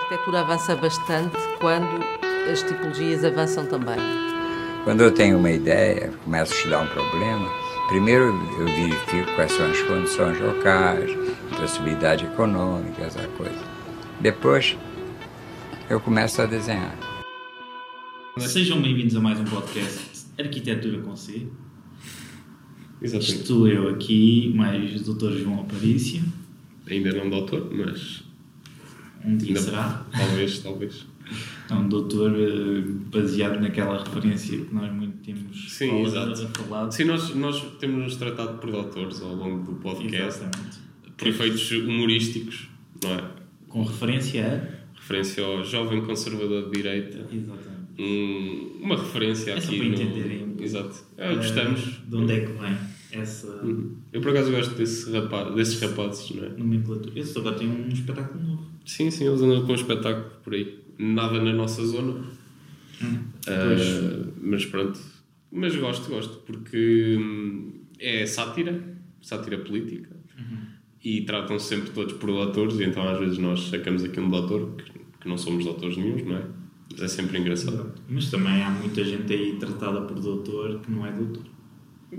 arquitetura avança bastante quando as tipologias avançam também. Quando eu tenho uma ideia, começo a estudar um problema, primeiro eu verifico quais são as condições locais, possibilidade econômica, essa coisa. Depois eu começo a desenhar. Sejam bem-vindos a mais um podcast Arquitetura com C. Exatamente. Estou eu aqui, mais o Dr. João Aparício. Ainda não doutor, mas Um dia ainda será. talvez, talvez. É um doutor eh, baseado naquela referência que nós muito temos Sim, falado- exato. falado. Sim, nós, nós temos-nos tratado por doutores ao longo do podcast, Exatamente. por efeitos humorísticos, não é? Com referência a. Referência ao jovem conservador de direita. Exatamente. Um- uma referência É só aqui para no... entenderem pouco. Exato. É, gostamos. Eh, De onde é que vem essa Uhum. Eu por acaso gosto desse rapaz, desses rapazes, não é? nomenclatura? Esse agora tem um espetáculo novo. Sim, sim, eles andam com um espetáculo por aí. Nada na nossa zona. Ah, mas pronto. Mas gosto, gosto, porque hum, é sátira, sátira política. E tratam sempre todos por doutores, e então às vezes nós sacamos aqui um doutor, que, que não somos doutores nenhums, não é? Mas é sempre engraçado. Mas também há muita gente aí tratada por doutor que não é doutor.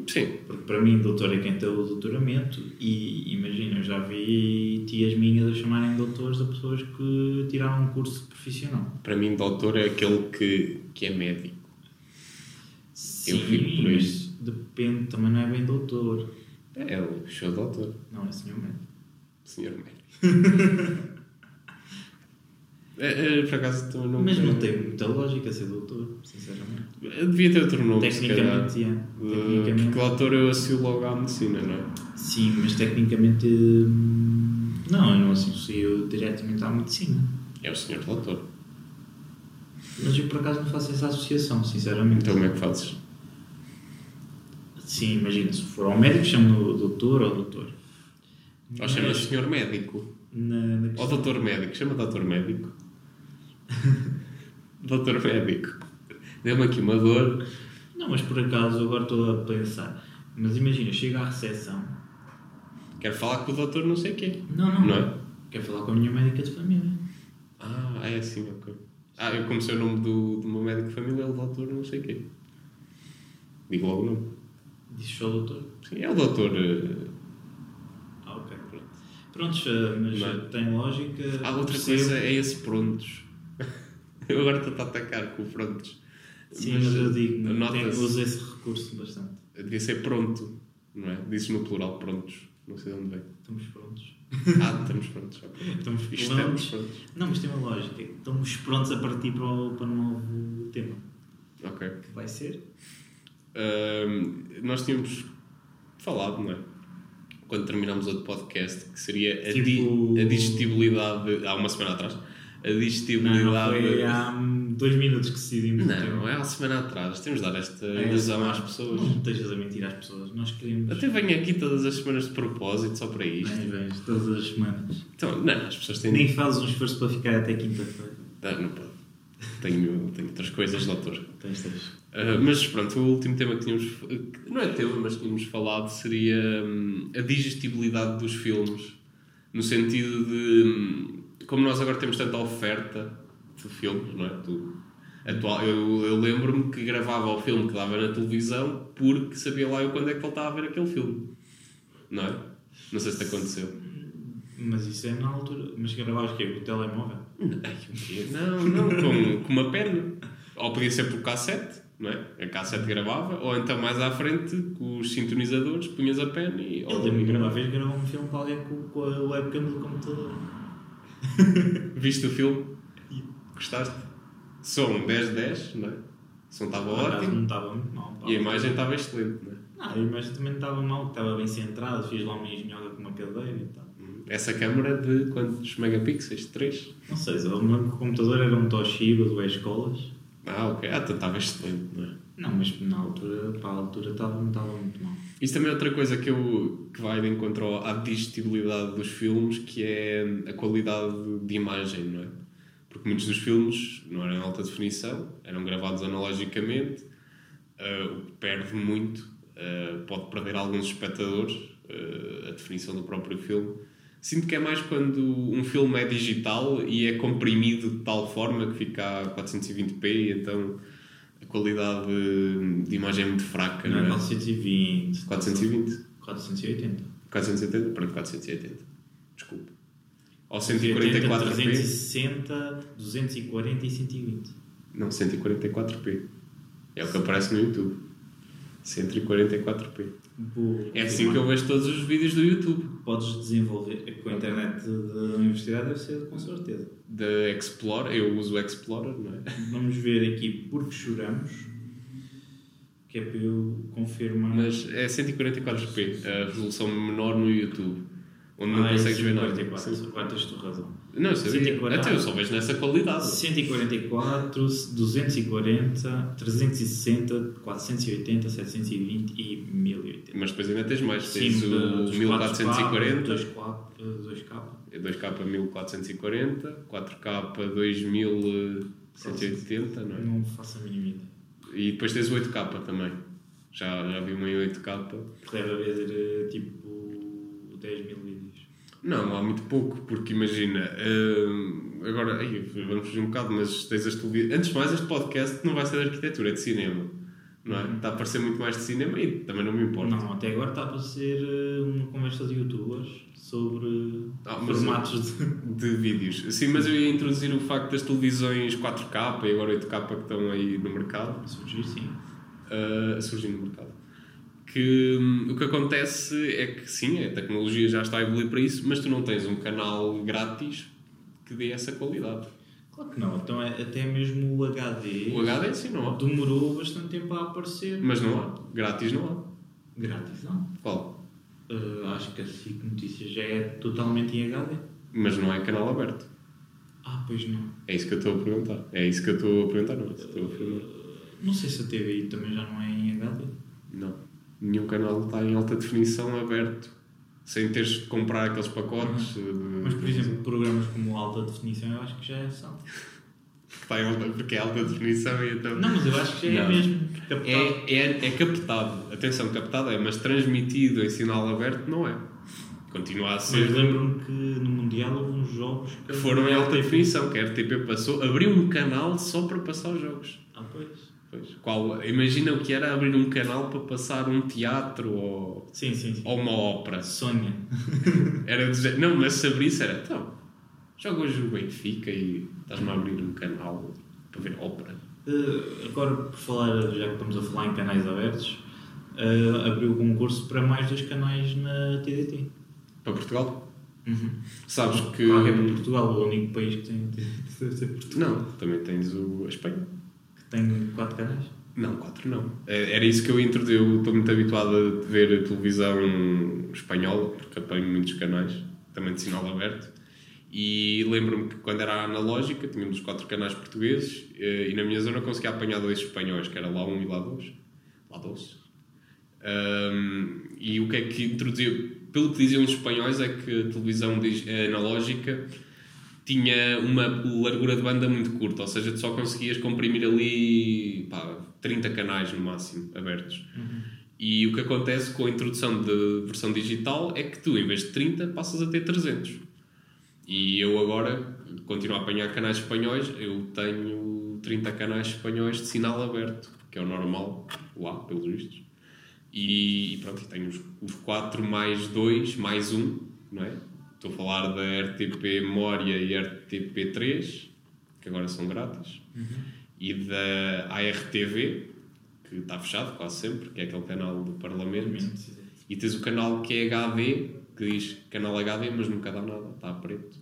Sim, Porque para mim, doutor é quem tem o doutoramento, e imagina, eu já vi tias minhas a chamarem doutores a pessoas que tiraram um curso profissional. para mim, doutor é aquele que, que é médico. Sim, fico por mas depende, também não é bem doutor. É o show doutor, Não, é senhor médico. senhor médico. é, é, por acaso também não. Mas não tem muita lógica ser doutor, sinceramente. Devia ter outro nome. Tecnicamente. Uh, tecnicamente. Porque doutor eu associo logo à medicina, não é? Sim, mas tecnicamente. hum, Não, eu não associo diretamente à medicina. É o senhor doutor. Mas eu por acaso não faço essa associação, sinceramente. Então como é que fazes? Sim, imagina, se for ao médico, chamo-no doutor ou doutor. Ou chamas senhor médico? Na, na Ou doutor médico? Chama doutor médico. doutor médico. Deu-me aqui uma dor. Não, mas por acaso agora estou a pensar. Mas imagina, chega à recepção. Quero falar com o doutor não sei quê. Não, não. Não é? Quero falar com a minha médica de família. Ah, é assim, ok. Ah, eu comecei o nome do, do meu médico de família, é o doutor não sei quê. Digo logo o nome. Diz só o doutor. Sim, é o doutor... eh, Ah, ok. Prontos, eh, mas Não é? tem lógica. Ah, outra percebo. coisa é esse prontos. Eu agora estou a atacar com prontos. Sim, mas, eu digo, tem, nota-se- uso esse recurso bastante. Devia ser pronto, não é? Dizes no plural prontos. Não sei de onde vem. Estamos prontos. Ah, estamos prontos. Estamos Estamos prontos. prontos. Não, mas tem uma lógica. Estamos prontos a partir para o, para o novo tema. Ok. Que vai ser? Ahm, nós tínhamos falado, não é? Quando terminámos outro podcast, que seria a, di- Tipo- a digestibilidade. Há uma semana atrás. A Não, digestibilidade. não foi há dois minutos que decidimos. Não, é há semana atrás. Temos de dar esta É, ilusão não, às pessoas. Não estejas a mentir às pessoas. Nós queremos. Até venho aqui todas as semanas de propósito só para isto. Vens, vens, todas as semanas. Então, não, as pessoas têm. Nem fazes um esforço para ficar até quinta-feira. Ah, não pode. Tenho, tenho outras coisas, doutor. Tens, tens. Uh, mas pronto, o último tema que tínhamos. que não é tema, mas tínhamos falado seria hum, a digestibilidade dos filmes. No sentido de. hum, como nós agora temos tanta oferta de filmes, não é? Do, atual, eu, eu lembro-me que gravava o filme que dava na televisão porque sabia lá eu quando é que voltava a ver aquele filme. Não é? Não sei se te aconteceu. Mas isso é na altura. Mas gravavas o quê? Com o telemóvel? Não, não, com, com uma pena. Ou podia ser por cassete, não é? A cassete gravava, ou então mais à frente, com os sintonizadores, punhas a pena e. Eu lembro que uma vez gravou um filme com alguém com, com a webcam do computador. Viste o filme? Gostaste? Som 10-10, não é? O som estava ótimo Não estava muito mal. e a imagem estava excelente, não é? Não, a imagem também não estava mal, estava bem centrada. Fiz lá uma engenhoca com uma cadeira e tal. Essa câmera de quantos megapixels? 3? Não sei, eu me lembro que o computador era um Toshiba do escolas. Ah, ok. Ah, então estava excelente, não é? Não, mas na altura, para a altura estava, não estava muito mal. Isso também é outra coisa que, eu, que vai de encontro à digestibilidade dos filmes, que é a qualidade de imagem, não é? Porque muitos dos filmes não eram em alta definição, eram gravados analogicamente, ah, o que perde muito, ah, pode perder alguns espectadores ah, a definição do próprio filme, Sinto que é mais quando um filme é digital e é comprimido de tal forma que fica a 420p, então qualidade de imagem é muito fraca, Não é não é? 420. 420? 480. 470? Pronto, 480. Desculpa. Ou 480, 144p? 360, 240 e 120. Não, 144p. É o que aparece no YouTube. 144p. Boa. É assim que eu vejo todos os vídeos do YouTube. Podes desenvolver. Com a internet da universidade deve ser com certeza. Da Explorer, eu uso o Explorer, não é? Vamos ver aqui porque choramos. Que é para eu confirmar. Mas é 144p, a resolução menor no YouTube. Onde não Ah, é consegues ver nada. 144. Sim. Agora tens tu razão. Não, eu sabia. 140. Até eu só vejo nessa qualidade. 144, 240, 360, 480, 720 e 1080. Mas depois ainda tens mais. Tens Sim, o dos 1440, 2K, 2K. 2K 1440, 4K 2180, não é? Não faço a mínima ideia. E depois tens o 8K também. Já, já vi uma em 8K. Deve haver eh, tipo 10 mil vídeos. Não, há muito pouco, porque imagina, hum, agora, ai, vamos fugir um bocado, mas tens as televisões. Antes de mais, este podcast não vai ser de arquitetura, é de cinema. Não é? Está a parecer muito mais de cinema e também não me importa. Não, até agora está a ser eh, uma conversa de youtubers sobre Ah, formatos de. De vídeos. Sim, mas eu ia introduzir o facto das televisões 4K e agora 8K que estão aí no mercado, surgir, sim. uh, a surgir no mercado. Que hum, o que acontece é que sim, a tecnologia já está a evoluir para isso, mas tu não tens um canal grátis que dê essa qualidade. Claro que não, então é, até mesmo o HD O HD sim não há. demorou bastante tempo a aparecer. Mas não há. Grátis não há. Grátis, não. Qual? Eh, acho que a SIC Notícias já é totalmente em HD. Mas não é canal aberto. Ah, pois não. É isso que eu estou a perguntar. É isso que eu estou a perguntar, não. é Estou a afirmar. Não sei se a TVI também já não é em HD. Não. Nenhum canal está em alta definição aberto. Sem teres de comprar aqueles pacotes. de- Mas, por exemplo, programas como Alta Definição eu acho que já são. está em alta, porque é alta definição e então. Não, mas eu acho que já é Não. mesmo. Captado. É, é, é captado. Atenção, captado é, mas transmitido em sinal aberto não é. Continua a ser. Mas lembro-me que no Mundial houve uns jogos Que foram em alta definição, que a RTP passou, abriu um canal só para passar os jogos. Ah, pois. Pois, qual, imagina o que era abrir um canal para passar um teatro ou, Sim, sim, sim. ou uma ópera. Sonha. Era género- não, mas se abrisse era, então, joga hoje o Benfica e estás-me a abrir um canal para ver ópera. Eh, agora, por falar, já que estamos a falar em canais abertos, eh, abriu o concurso para mais dois canais na TDT. Para Portugal? Uhum. Sabes que. Claro que é para Portugal, o único país que tem deve ser Portugal. Não, também tens o, a Espanha. Tem quatro canais. Não, quatro não. É- Era isso que eu introduzi. Eu estou muito habituado a ver televisão espanhola, porque apanho muitos canais, também de sinal aberto. E lembro-me que quando era analógica, tínhamos os quatro canais portugueses eh, e na minha zona conseguia apanhar dois espanhóis, que era lá um e lá dois. Lá dois. Ahm, e o que é que introduzia? Pelo que diziam os espanhóis, é que a televisão eh, analógica tinha uma largura de banda muito curta, ou seja, tu só conseguias comprimir ali pá, 30 canais no máximo abertos. E o que acontece com a introdução de versão digital é que tu, em vez de 30, passas a ter 300. E eu agora continuo a apanhar canais espanhóis, eu tenho 30 canais espanhóis de sinal aberto, que é o normal lá, pelos vistos. E, e pronto, tenho os, os 4 mais 2 mais 1, não é? Estou a falar da RTP Memória e RTP3, que agora são grátis, e da ARTV, que está fechado quase sempre, que é aquele canal do Parlamento. E tens o canal que é HD, que diz canal HD, mas nunca dá nada, está preto.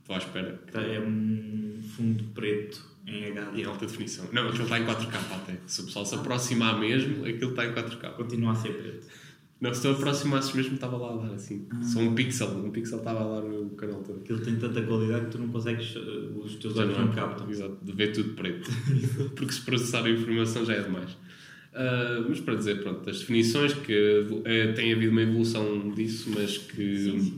Estou à espera. que- Tá, É um fundo preto em HD. Em alta definição. Não, aquilo está em 4K até. Se o pessoal se aproximar mesmo, aquilo está em 4K. Continua a ser preto. Não, se tu aproximasses mesmo, estava lá a dar assim. Ah. Só um pixel. Um pixel estava a dar o canal todo. Aquilo tem tanta qualidade que tu não consegues. eh, Os teus olhos não não é- captam. Exato, de ver tudo preto. Porque se processar a informação já é demais. Ah, mas para dizer, pronto, as definições que eh, tem havido uma evolução disso, mas que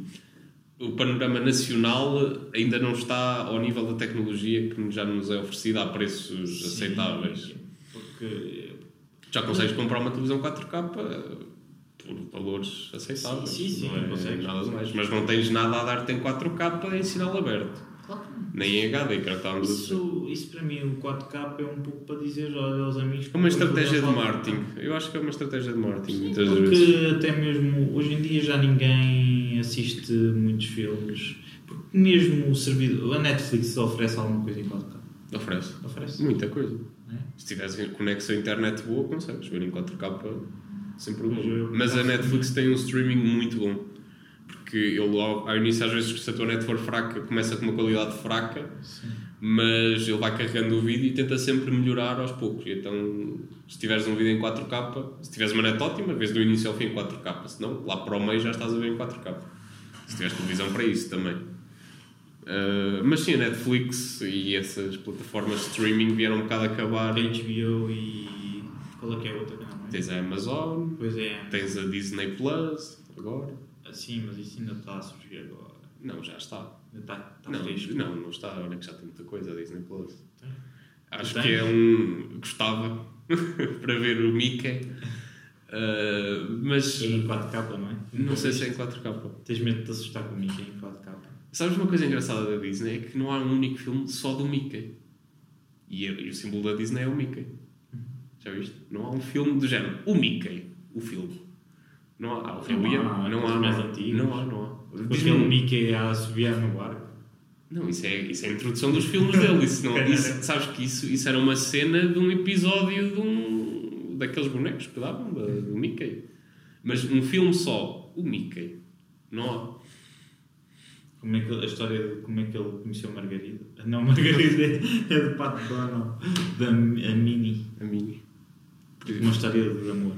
o panorama nacional ainda não está ao nível da tecnologia que já nos é oferecida a preços aceitáveis. Porque Já consegues comprar uma televisão 4K por valores aceitáveis. Sim, sim, sim, não é consegues, nada mais. Mas não tens nada a dar-te em 4K para em sinal aberto. Claro. Nem em HD, que estávamos dizer. Isso, isso para mim, o 4K é um pouco para dizer olha, aos amigos. É uma estratégia de marketing. Eu acho que é uma estratégia de marketing, muitas Porque vezes. até mesmo hoje em dia já ninguém assiste muitos filmes. Porque mesmo o servidor, a Netflix oferece alguma coisa em 4K. Oferece. Oferece. Muita coisa. É? Se tiveres conexão à internet boa, consegues ver em 4K sem Mas problema. Mas a Netflix tem um streaming muito bom. Porque ele, ao, ao início, às vezes, se a tua net for fraca, começa com uma qualidade fraca, Sim. mas ele vai carregando o vídeo e tenta sempre melhorar aos poucos. Então, se tiveres um vídeo em 4K, se tiveres uma net ótima, vês do início ao fim em 4K. Senão, lá para o meio já estás a ver em 4K. Se tiveres televisão para isso também. Ah, mas sim, a Netflix e essas plataformas de streaming vieram um bocado acabar. HBO e. Qual é que é a outra? Tens a Amazon, Pois é. tens a Disney Plus, agora. Sim, mas isso ainda está a surgir agora. Não, já está. Ainda está, está Não, fresco. não, não está, agora que já tem muita coisa a Disney Plus. Tem? Acho Tem? que é um. Gostava para ver o Mickey, Ah, mas É em 4K, não é? não sei se é em 4K. Tens medo de te assustar com o Mickey em 4K? Sabes uma coisa engraçada da Disney? É que não há um único filme só do Mickey. E, e o símbolo da Disney é o Mickey. Já viste? Não há um filme do género. O Mickey, o filme. Não há. há o Rei Não há, Não aqueles há. mais Não há. antigos. Não há, não há. Diz-me aquele Mickey a assobiar no barco. Não, isso é, isso é a introdução dos filmes dele. Isso não, isso, sabes que isso, isso era uma cena de um episódio de um, daqueles bonecos que davam, da- do Mickey. Mas um filme só, o Mickey. Não há. Como é que, a história de como é que ele conheceu Margarida. Não, Margarida é de Pat Donald, da a Minnie. A Uma história de amor.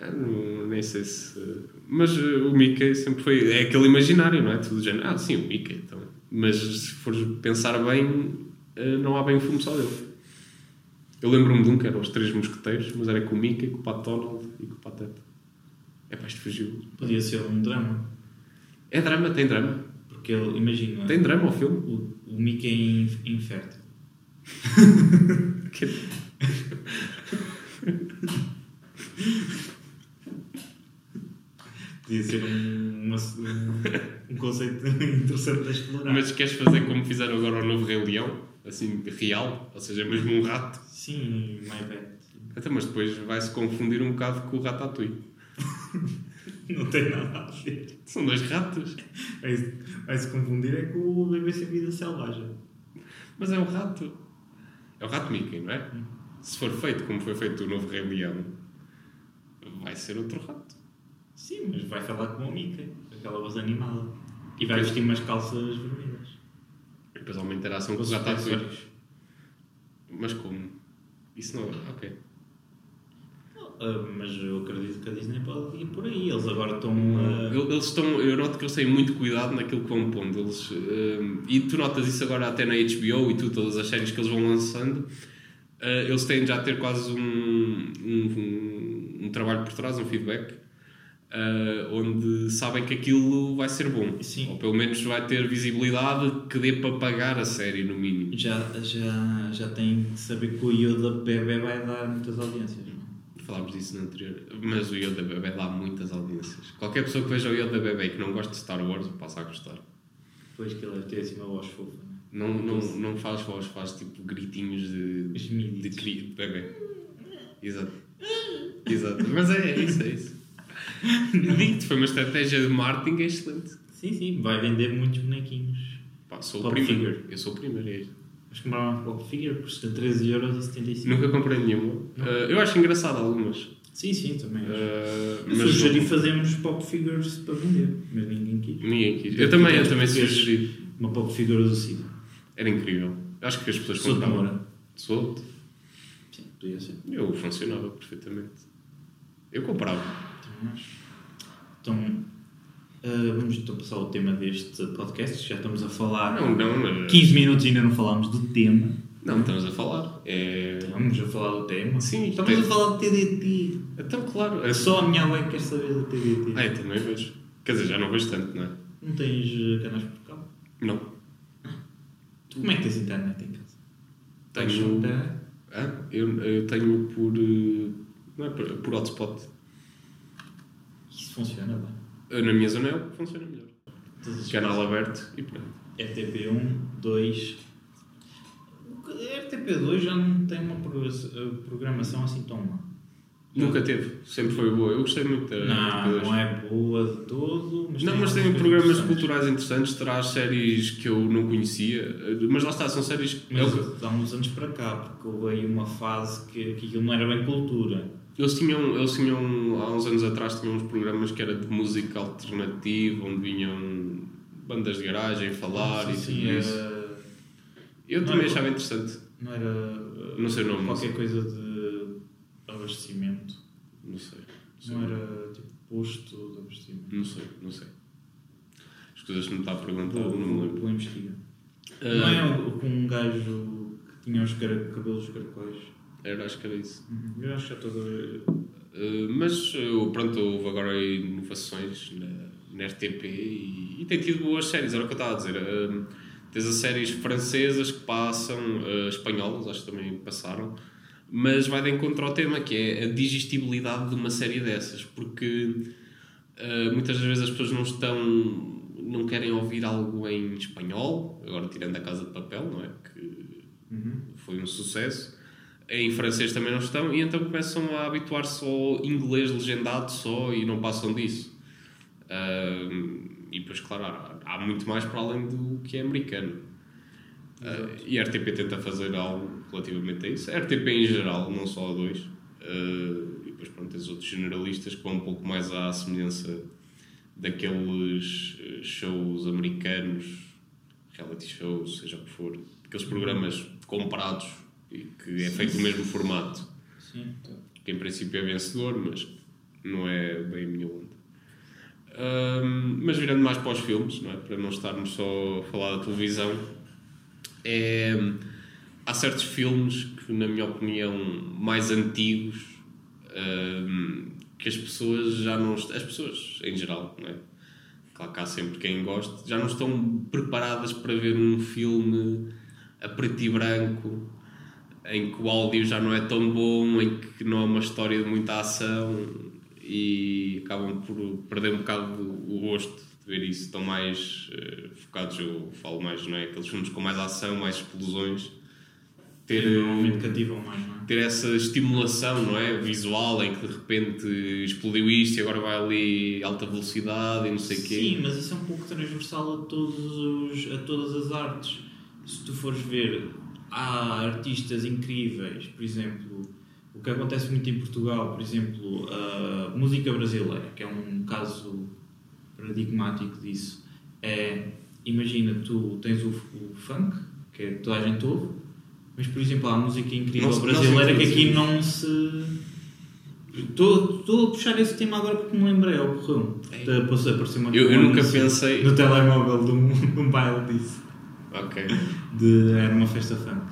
Ah, não- nem sei se. Mas eh, o Mickey sempre foi. É aquele imaginário, não é? Tudo do género. Ah, sim, o Mickey. Então. Mas se fores pensar bem, eh, não há bem um filme só dele. Eu lembro-me de um que era Os Três Mosqueteiros, mas era com o Mickey, com o Pat Donald e com o Pateta. É pá, isto fugiu. Podia ser um drama. É drama, tem drama. Porque ele, imagina, Tem drama o filme. o, o Mickey é inf- infértil. Podia ser um, uma- um, um conceito interessante a explorar. Mas queres fazer como fizeram agora o novo Rei Leão? Assim, real? Ou seja, mesmo um rato? Sim, my bad. Até, mas depois vai-se confundir um bocado com o Ratatouille. Não tem nada a ver. São dois ratos. Vai-se confundir é com o sem vida selvagem. Mas é um rato. É o rato Mickey, não é? Se for feito como foi feito o novo Rei Leão, vai ser outro rato. Sim, mas vai falar como o Mickey, aquela voz animada. E vai vestir umas calças vermelhas. E depois há uma interação com Os acessórios. Mas como? Isso não é. Ok. Ah, mas eu acredito que a Disney pode ir por aí. Eles agora estão a. Eu- Eles estão, eu noto que eles têm muito cuidado naquilo que vão pondo. Eles, hum, e tu notas isso agora até na HBO e tu, todas as séries que eles vão lançando. Ah, eles têm já a ter quase um, um, um- trabalho por trás, um feedback, ah, onde sabem que aquilo vai ser bom. Sim. Ou pelo menos vai ter visibilidade que dê para pagar a série, no mínimo. Já, já, já tem que saber que o Yoda bebê vai dar muitas audiências. é? Falámos disso no anterior. Mas o Yoda Bebé dá muitas audiências. Qualquer pessoa que veja o Yoda Bebé e que não goste de Star Wars passa a gostar. Depois que ele deve ter assim uma voz fofa. não Não, não, não faz voz, faz tipo gritinhos de, de, cri- de bebê. Exato. Exato. Mas é, é isso, é isso. Digo-te, foi uma estratégia de marketing excelente. Sim, sim, vai vender muitos bonequinhos. Pá, sou o Pop primeiro. figure. Eu sou o primeiro, é isso. Mas compraram uma Pop Figure, custa 13,75€. Nunca comprei nenhuma. Ah, eu acho engraçado algumas. Sim, sim, também. acho. Eu mas sugeri não- fazermos Pop Figures para vender, mas ninguém quis. ninguém quis. Eu também, eu também sugeri. Uma Pop Figure do Cid. Era incrível. Acho que as pessoas Sou de compravam. Solto. Sim, podia ser. Eu funcionava perfeitamente. Eu comprava. Então, ah, vamos então passar ao tema deste podcast. Já estamos a falar. Não, não, mas... 15 minutos e ainda não falámos do tema. Não, estamos a falar. É... Estamos a falar do tema. Sim, Estamos tem- a falar do TDT. Então, claro. É Só a minha mãe quer saber do TDT. Ah, eu também vejo. Quer dizer, já não vejo tanto, não é? Não tens eh, canais por cabo? Não. Como é que tens internet em casa? Tens Tenho... internet? Ah, eu, eu tenho por... eh, Não é por, por hotspot. funciona bem. Na minha zona é o que funciona melhor. Canal aberto e pronto. RTP1, 2. RTP2 já não tem uma progra- programação assim tão má. Nunca teve, sempre foi boa. Eu gostei muito da Não, RTP2. não é boa de todo. Mas Não, mas tem programas culturais interessantes, traz séries que eu não conhecia, mas lá está, são séries Mas há uns anos para cá, porque houve aí uma fase que, que aquilo não era bem cultura. Eles tinham, eles tinham, há uns anos atrás, tinham uns programas que era de música alternativa, onde vinham bandas de garagem falar e Sim, tudo isso. era, Eu não também era- achava interessante. não era. Não sei o nome, Qualquer coisa de abastecimento. Não sei. sei. Não era tipo posto de abastecimento. Não sei, não sei. As coisas que me está a perguntar, Vou, não me lembro. vou investigar. Ah, Não é com um gajo que tinha os cabelos caracóis. Era, acho que era isso. Eu acho que já estou a ver. Uh, mas uh, pronto, houve agora inovações na, na RTP e, e tem tido boas séries, era o que eu estava a dizer. Uh, tens as séries francesas que passam, uh, espanholas, acho que também passaram, mas vai de encontro ao tema que é a digestibilidade de uma série dessas, porque uh, muitas das vezes as pessoas não estão, não querem ouvir algo em espanhol, agora tirando a Casa de Papel, não é? Que foi um sucesso. Em francês também não estão, e então começam a habituar-se ao inglês legendado só e não passam disso. Ahm, e depois, claro, há, há muito mais para além do que é americano. Ah, e a RTP tenta fazer algo relativamente a isso. A RTP em geral, não só a dois. Ah, e depois, pronto, tens outros generalistas que vão um pouco mais à semelhança daqueles eh, shows americanos, reality shows, seja o que for, aqueles programas comprados e que é feito no mesmo formato, Sim, tá. que em princípio é vencedor, mas não é bem a minha onda. Ahm, mas virando mais para os filmes, não é? para não estarmos só a falar da televisão, é, há certos filmes que, na minha opinião, mais antigos, ahm, que as pessoas já não. As pessoas em geral, não é? Claro que há sempre quem goste, já não estão preparadas para ver um filme a preto e branco, em que o áudio já não é tão bom, em que não há uma história de muita ação e acabam por perder um bocado o gosto de ver isso. Estão mais eh, focados, eu falo mais, não é? Aqueles filmes com mais ação, mais explosões. Ter, normalmente cativam mais, não é? ter essa estimulação, não é? Visual, em que de repente explodiu isto e agora vai ali alta velocidade e não sei o quê. Sim, mas isso é um pouco transversal a, todos os, a todas as artes. Se tu fores ver, há artistas incríveis, por exemplo, o que acontece muito em Portugal, por exemplo, a música brasileira, que é um caso paradigmático disso, é, imagina, tu tens o, o funk, que é toda a gente ouve, mas, por exemplo, há a música incrível Não não brasileira que aqui não se... Estou estou a puxar esse tema agora porque me lembrei, ocorreu. É. Apareceu apareceu uma Eu- eu nunca anúncio pensei- No telemóvel de um, de um baile disso. Ok. De, era uma festa funk.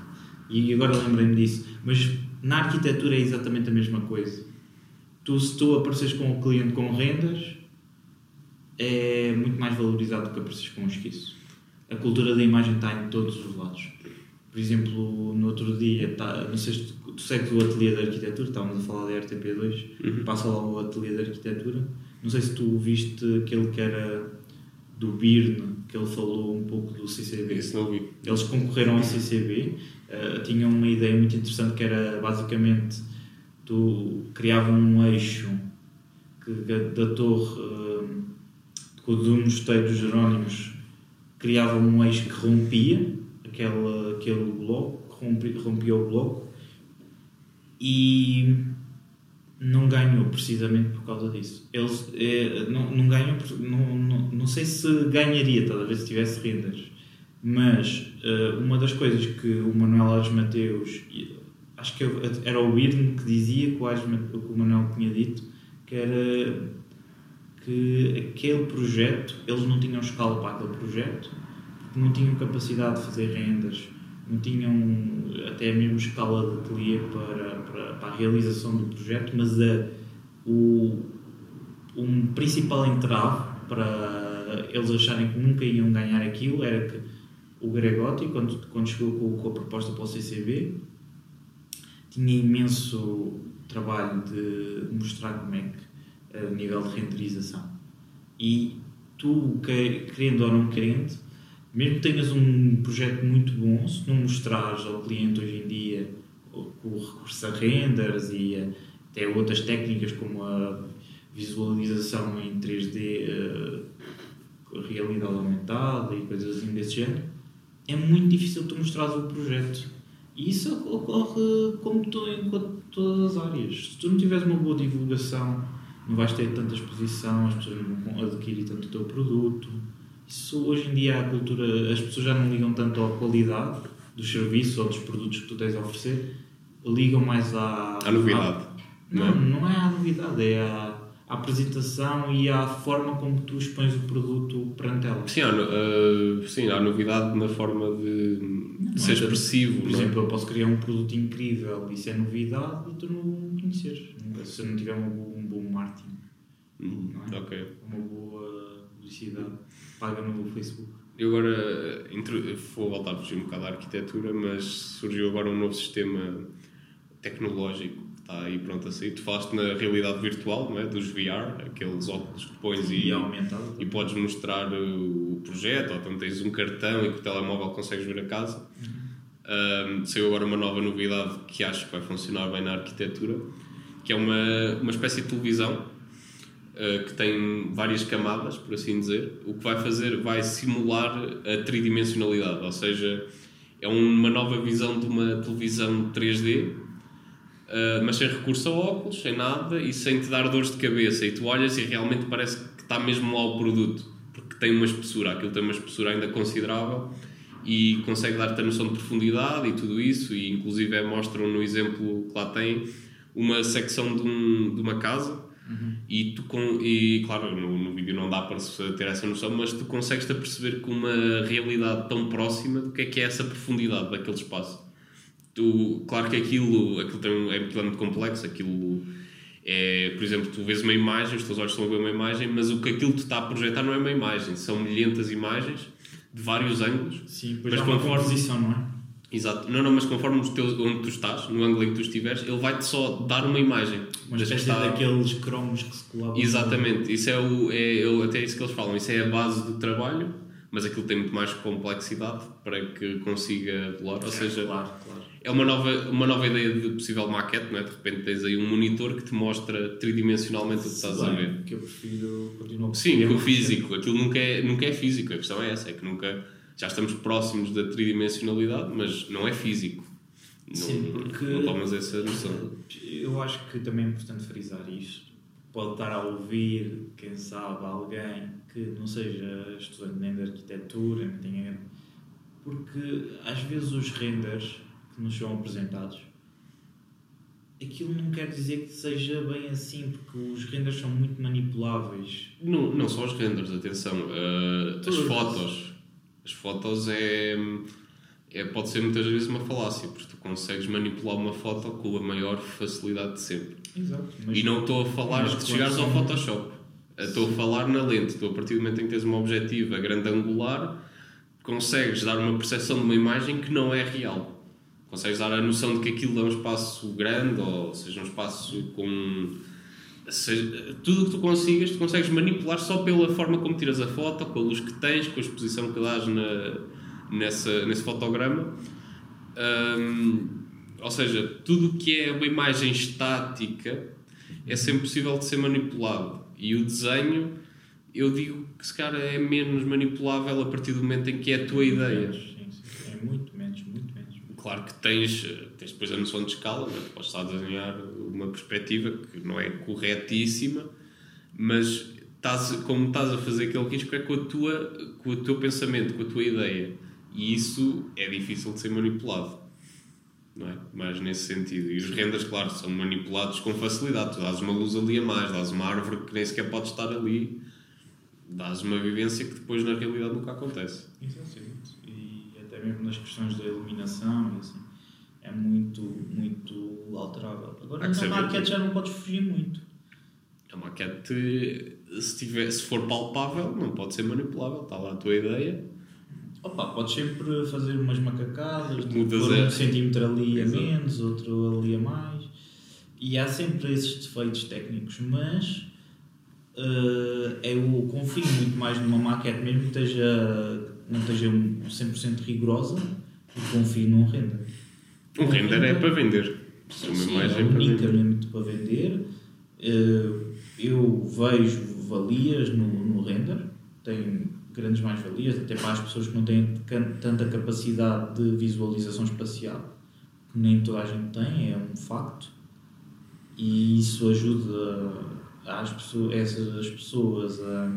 E agora lembrei-me disso. Mas na arquitetura é exatamente a mesma coisa. Tu, se tu apareces com o cliente com rendas, é muito mais valorizado do que apareces com um esquiço. A cultura da imagem está em todos os lados. Por exemplo, no outro dia, tá, não sei se tu, tu segues o ateliê de arquitetura, estávamos a falar da RTP2, passa lá o ateliê de arquitetura. Não sei se tu viste aquele que era do Birne, que ele falou um pouco do CCB. Isso não vi. Eles concorreram ao CCB, eh, tinham uma ideia muito interessante que era basicamente tu criavam um eixo que, da, da torre eh, do mosteiro dos Jerónimos criava um eixo que rompia aquele, aquele bloco, rompi- rompia o bloco e não ganhou precisamente por causa disso. Eles eh, não, não não, não, não sei se ganharia, talvez se tivesse rendas, mas eh, uma das coisas que o Manuel Ares Mateus, acho que era o Birne que dizia que o, Ma- que o Manuel tinha dito, que era que aquele projeto, eles não tinham escala para aquele projeto, porque não tinham capacidade de fazer rendas, não tinham até mesmo escala de ateliê para, para, para a realização do projeto, mas a, o, um principal entrave para eles acharem que nunca iam ganhar aquilo era que o Gregotti, quando, quando chegou com, com a proposta para o CCB, tinha imenso trabalho de mostrar como é que a nível de renderização. E tu, que- querendo ou não querendo, mesmo que tenhas um projeto muito bom, se não mostrares ao cliente hoje em dia o, recurso a renders e até outras técnicas como a visualização em 3D, eh, realidade aumentada e coisas assim desse género, é muito difícil tu mostrares o projeto. E isso ocorre como to- em todas as áreas. Se tu não tiveres uma boa divulgação, não vais ter tanta exposição, as pessoas não vão adquirir tanto o teu produto. Isso hoje em dia a cultura, as pessoas já não ligam tanto à qualidade dos serviços ou dos produtos que tu tens a oferecer, ligam mais à, À novidade. à- não, não é? não é à novidade, é à, à apresentação e à forma como tu expões o produto perante ela. Sim, há, ah, sim, há novidade na forma de, de ser expressivo. Por é? exemplo, eu posso criar um produto incrível, isso é novidade e tu não conheceres. Nunca- Se eu não tiver boa- um bom marketing, Hum, é? ok. uma boa publicidade, paga no Facebook. Eu agora vou voltar a fugir um bocado à arquitetura, mas surgiu agora um novo sistema tecnológico que está aí pronto a sair. Tu falaste na realidade virtual, não é? dos VR, aqueles óculos que pões E e, aumentado. e podes mostrar o projeto, ou então tens um cartão e com o telemóvel consegues ver a casa. Um, saiu agora uma nova novidade que acho que vai funcionar bem na arquitetura, que é uma, uma espécie de televisão que tem várias camadas, por assim dizer. O que vai fazer, vai simular a tridimensionalidade, ou seja, é uma nova visão de uma televisão 3D, uh, mas sem recurso a óculos, sem nada e sem te dar dores de cabeça. E tu olhas e realmente parece que está mesmo lá o produto, porque tem uma espessura, aquilo tem uma espessura ainda considerável e consegue dar-te a noção de profundidade e tudo isso. E inclusive é, mostram no exemplo que lá tem uma secção de, um, de uma casa. E, tu com, e claro, no, no vídeo não dá para ter essa noção, mas tu consegues-te perceber com uma realidade tão próxima do que é que é essa profundidade daquele espaço tu, claro que aquilo, aquilo tem, é aquilo é muito complexo, aquilo é, por exemplo, tu vês uma imagem, os teus olhos estão a ver uma imagem, mas o que aquilo te está a projetar não é uma imagem, são milhentas imagens de vários ângulos. Sim, Mas há uma conforme- composição, não é? Exato. Não, não, mas conforme os teus, onde tu estás, no ângulo em que tu estiveres, ele vai-te só dar uma imagem. Uma espécie está- daqueles cromos que se colavam. Exatamente, isso é, o, é, é o- até isso que eles falam, isso é a base do trabalho, mas aquilo tem muito mais complexidade para que consiga voar, ou seja, Claro, claro. é uma nova, uma nova ideia de possível maquete, não é? De repente tens aí um monitor que te mostra tridimensionalmente o que estás a ver. Que eu prefiro continuar Sim, que o físico, aquilo nunca é, nunca é físico, a questão é essa, é que nunca, já estamos próximos da tridimensionalidade, mas não é físico. Não, Sim, porque- não tomas essa noção. Eu acho que também é importante frisar isto. Pode estar a ouvir, quem sabe, alguém que não seja estudante nem de arquitetura, nem tenha. Porque às vezes os renders que nos são apresentados, aquilo não quer dizer que seja bem assim, porque os renders são muito manipuláveis. Não, não só os renders, atenção, uh, as fotos. As fotos é, é, pode ser muitas vezes uma falácia, porque tu consegues manipular uma foto com a maior facilidade de sempre. Exato. e não estou a falar de chegares ao Photoshop. Estou a falar na lente. Estou a partir do momento em que tens uma objetiva grande angular, consegues dar uma percepção de uma imagem que não é real. Consegues dar a noção de que aquilo é um espaço grande, ou seja, um espaço com. Seja, tudo o que tu consigas, tu consegues manipular só pela forma como tiras a foto, com a luz que tens, com a exposição que dás na, nessa, nesse fotograma. Hum, ou seja, tudo o que é uma imagem estática é sempre possível de ser manipulado. E o desenho, eu digo que se calhar é menos manipulável a partir do momento em que é a tua ideia. Sim, sim. É muito. Claro que tens, tens depois a noção de escala, é? Tu podes estar a desenhar uma perspectiva que não é corretíssima, mas estás, como estás a fazer aquele risco é com, a tua, com o teu pensamento, com a tua ideia. E isso é difícil de ser manipulado. Não é? Mas nesse sentido. E os renders, claro, são manipulados com facilidade. Tu dás uma luz ali a mais, dás uma árvore que nem sequer pode estar ali, dás uma vivência que depois na realidade nunca acontece. Exatamente. Mesmo nas questões da iluminação e assim, é muito, muito alterável. Agora na maquete que- já não podes fugir muito. A maquete, se, tiver, se for palpável, não pode ser manipulável. Está lá a tua ideia. Opa, podes sempre fazer umas macacadas, de Mudas pôr um centímetro ali a menos, outro ali a mais. E há sempre esses defeitos técnicos, mas eh, eu confio muito mais numa maquete, mesmo que esteja, não esteja um 100% rigorosa, e confio num render. Um render é para vender. Sim, sim, é para vender. unicamente para vender. Eh, Eu vejo valias no, no render, tem grandes mais-valias, até para as pessoas que não têm tanta capacidade de visualização espacial, que nem toda a gente tem, é um facto. E isso ajuda as pessoas, essas pessoas a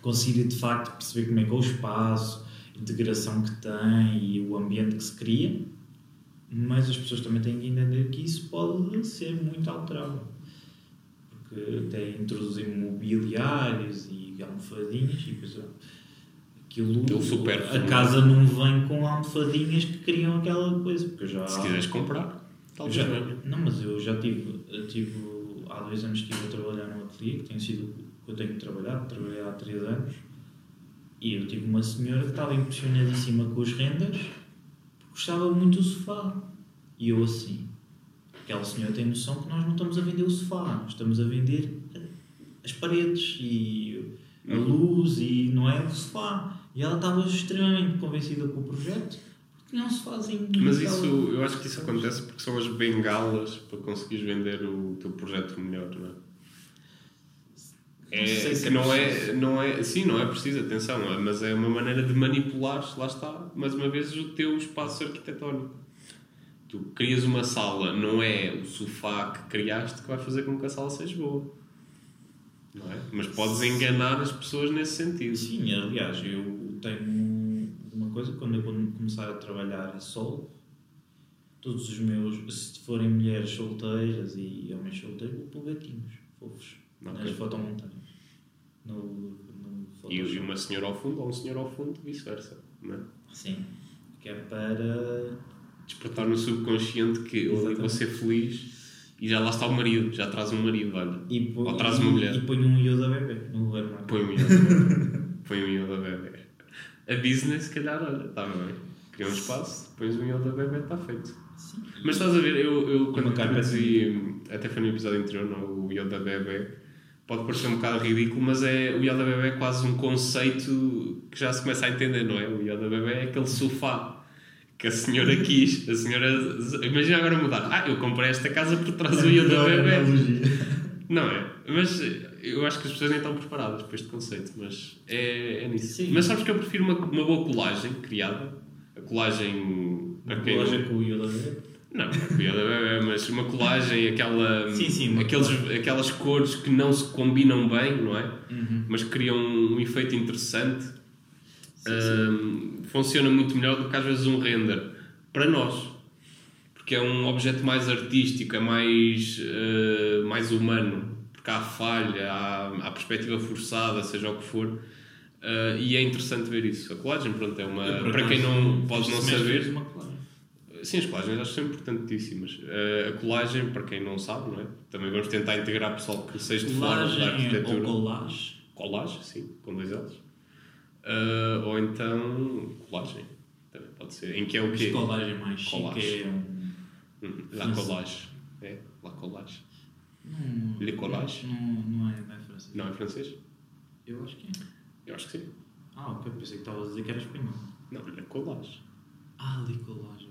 conseguirem de facto perceber como é que é o espaço, a integração que tem e o ambiente que se cria mas as pessoas também têm que entender que isso pode ser muito alterável. Porque até introduzem mobiliários e almofadinhas e depois aquilo. Supera. a casa não vem com almofadinhas que criam aquela coisa. Porque já. Se quiseres comprar, talvez já, não, mas eu já tive, tive. Há dois anos estive a trabalhar num ateliê que tem sido que eu tenho trabalhado, trabalhei há três anos. E eu tive uma senhora que estava impressionadíssima com renders porque gostava muito do sofá. E eu assim, aquela senhora tem noção que nós não estamos a vender o sofá, nós estamos a vender as paredes e a luz e não é o sofá. E ela estava extremamente convencida com o projeto porque tinha um sofazinho. Mas isso, eu acho que isso acontece porque são as bengalas para conseguires vender o teu projeto melhor, não é? É, Não se não é, não é, sim, não é preciso, atenção, é- mas é uma maneira de manipular, lá está, mais uma vez, o teu espaço arquitetónico. Tu crias uma sala, não é o sofá que criaste que vai fazer com que a sala seja boa. Não é? Mas podes enganar as pessoas nesse sentido. Sim, aliás, eu tenho uma coisa, quando eu começar a trabalhar a solo, todos os meus, se forem mulheres solteiras e homens solteiros, vou pôr gatinhos fofos Ok. nas fotomontagens. No, no E, e uma senhora ao fundo ou um senhor ao fundo, vice-versa. Não é? Sim, que é para. despertar no subconsciente que eu vou ser feliz e já lá está o marido, já traz um marido, olha. E, Ou traz uma mulher. E põe um Yoda bebê no armário. Põe um Yoda. Põe um Yoda bebê. A business, se calhar, olha, está bem. Cria um espaço, pões um Yoda bebê, está feito. Sim. Mas estás a ver, eu, eu quando carpete. introduzi, até foi no episódio anterior, não, o Yoda bebê, pode parecer um bocado ridículo, mas é, o Yoda bebê é quase um conceito que já se começa a entender, não é? O Yoda bebê é aquele sofá que a senhora quis, a senhora, imagina agora mudar, ah, eu comprei esta casa por trás do Yoda bebê. Não é? Mas eu acho que as pessoas nem estão preparadas para este conceito, mas é, é nisso. Sim. Mas sabes que eu prefiro uma, uma boa colagem criada, a colagem quem não- loja com o Yoda bebê. Não, piada bebê, mas uma colagem, aquela, Sim, sim, uma aqueles, colagem. aquelas cores que não se combinam bem, não é? Uhum. Mas criam um efeito interessante. Ahm, funciona muito melhor do que às vezes um render. Para nós. Porque é um objeto mais artístico, é mais, eh, mais humano. Porque há falha, há, há perspectiva forçada, seja o que for. Ah, e é interessante ver isso. A colagem, pronto, é uma. Eu, Para quem não pode não saber. Sim, as colagens acho que são importantíssimas. Uh, a colagem, para quem não sabe, não é? Também vamos tentar integrar pessoal que seja de fora da ou arquitetura. colagem. Colagem, sim, com dois L's. Uh, ou então colagem, também pode ser. Em que é o Mas quê? colagem mais chique Colagem. é um... Uhum, La collage. É, la collage. Não, Le collage? Não, não, é, não é francês. Não é francês? Eu acho que é. Eu acho que sim. Ah, ok. Pensei que estava a dizer que era espanhol. Não, la collage. Ah, ali colagem.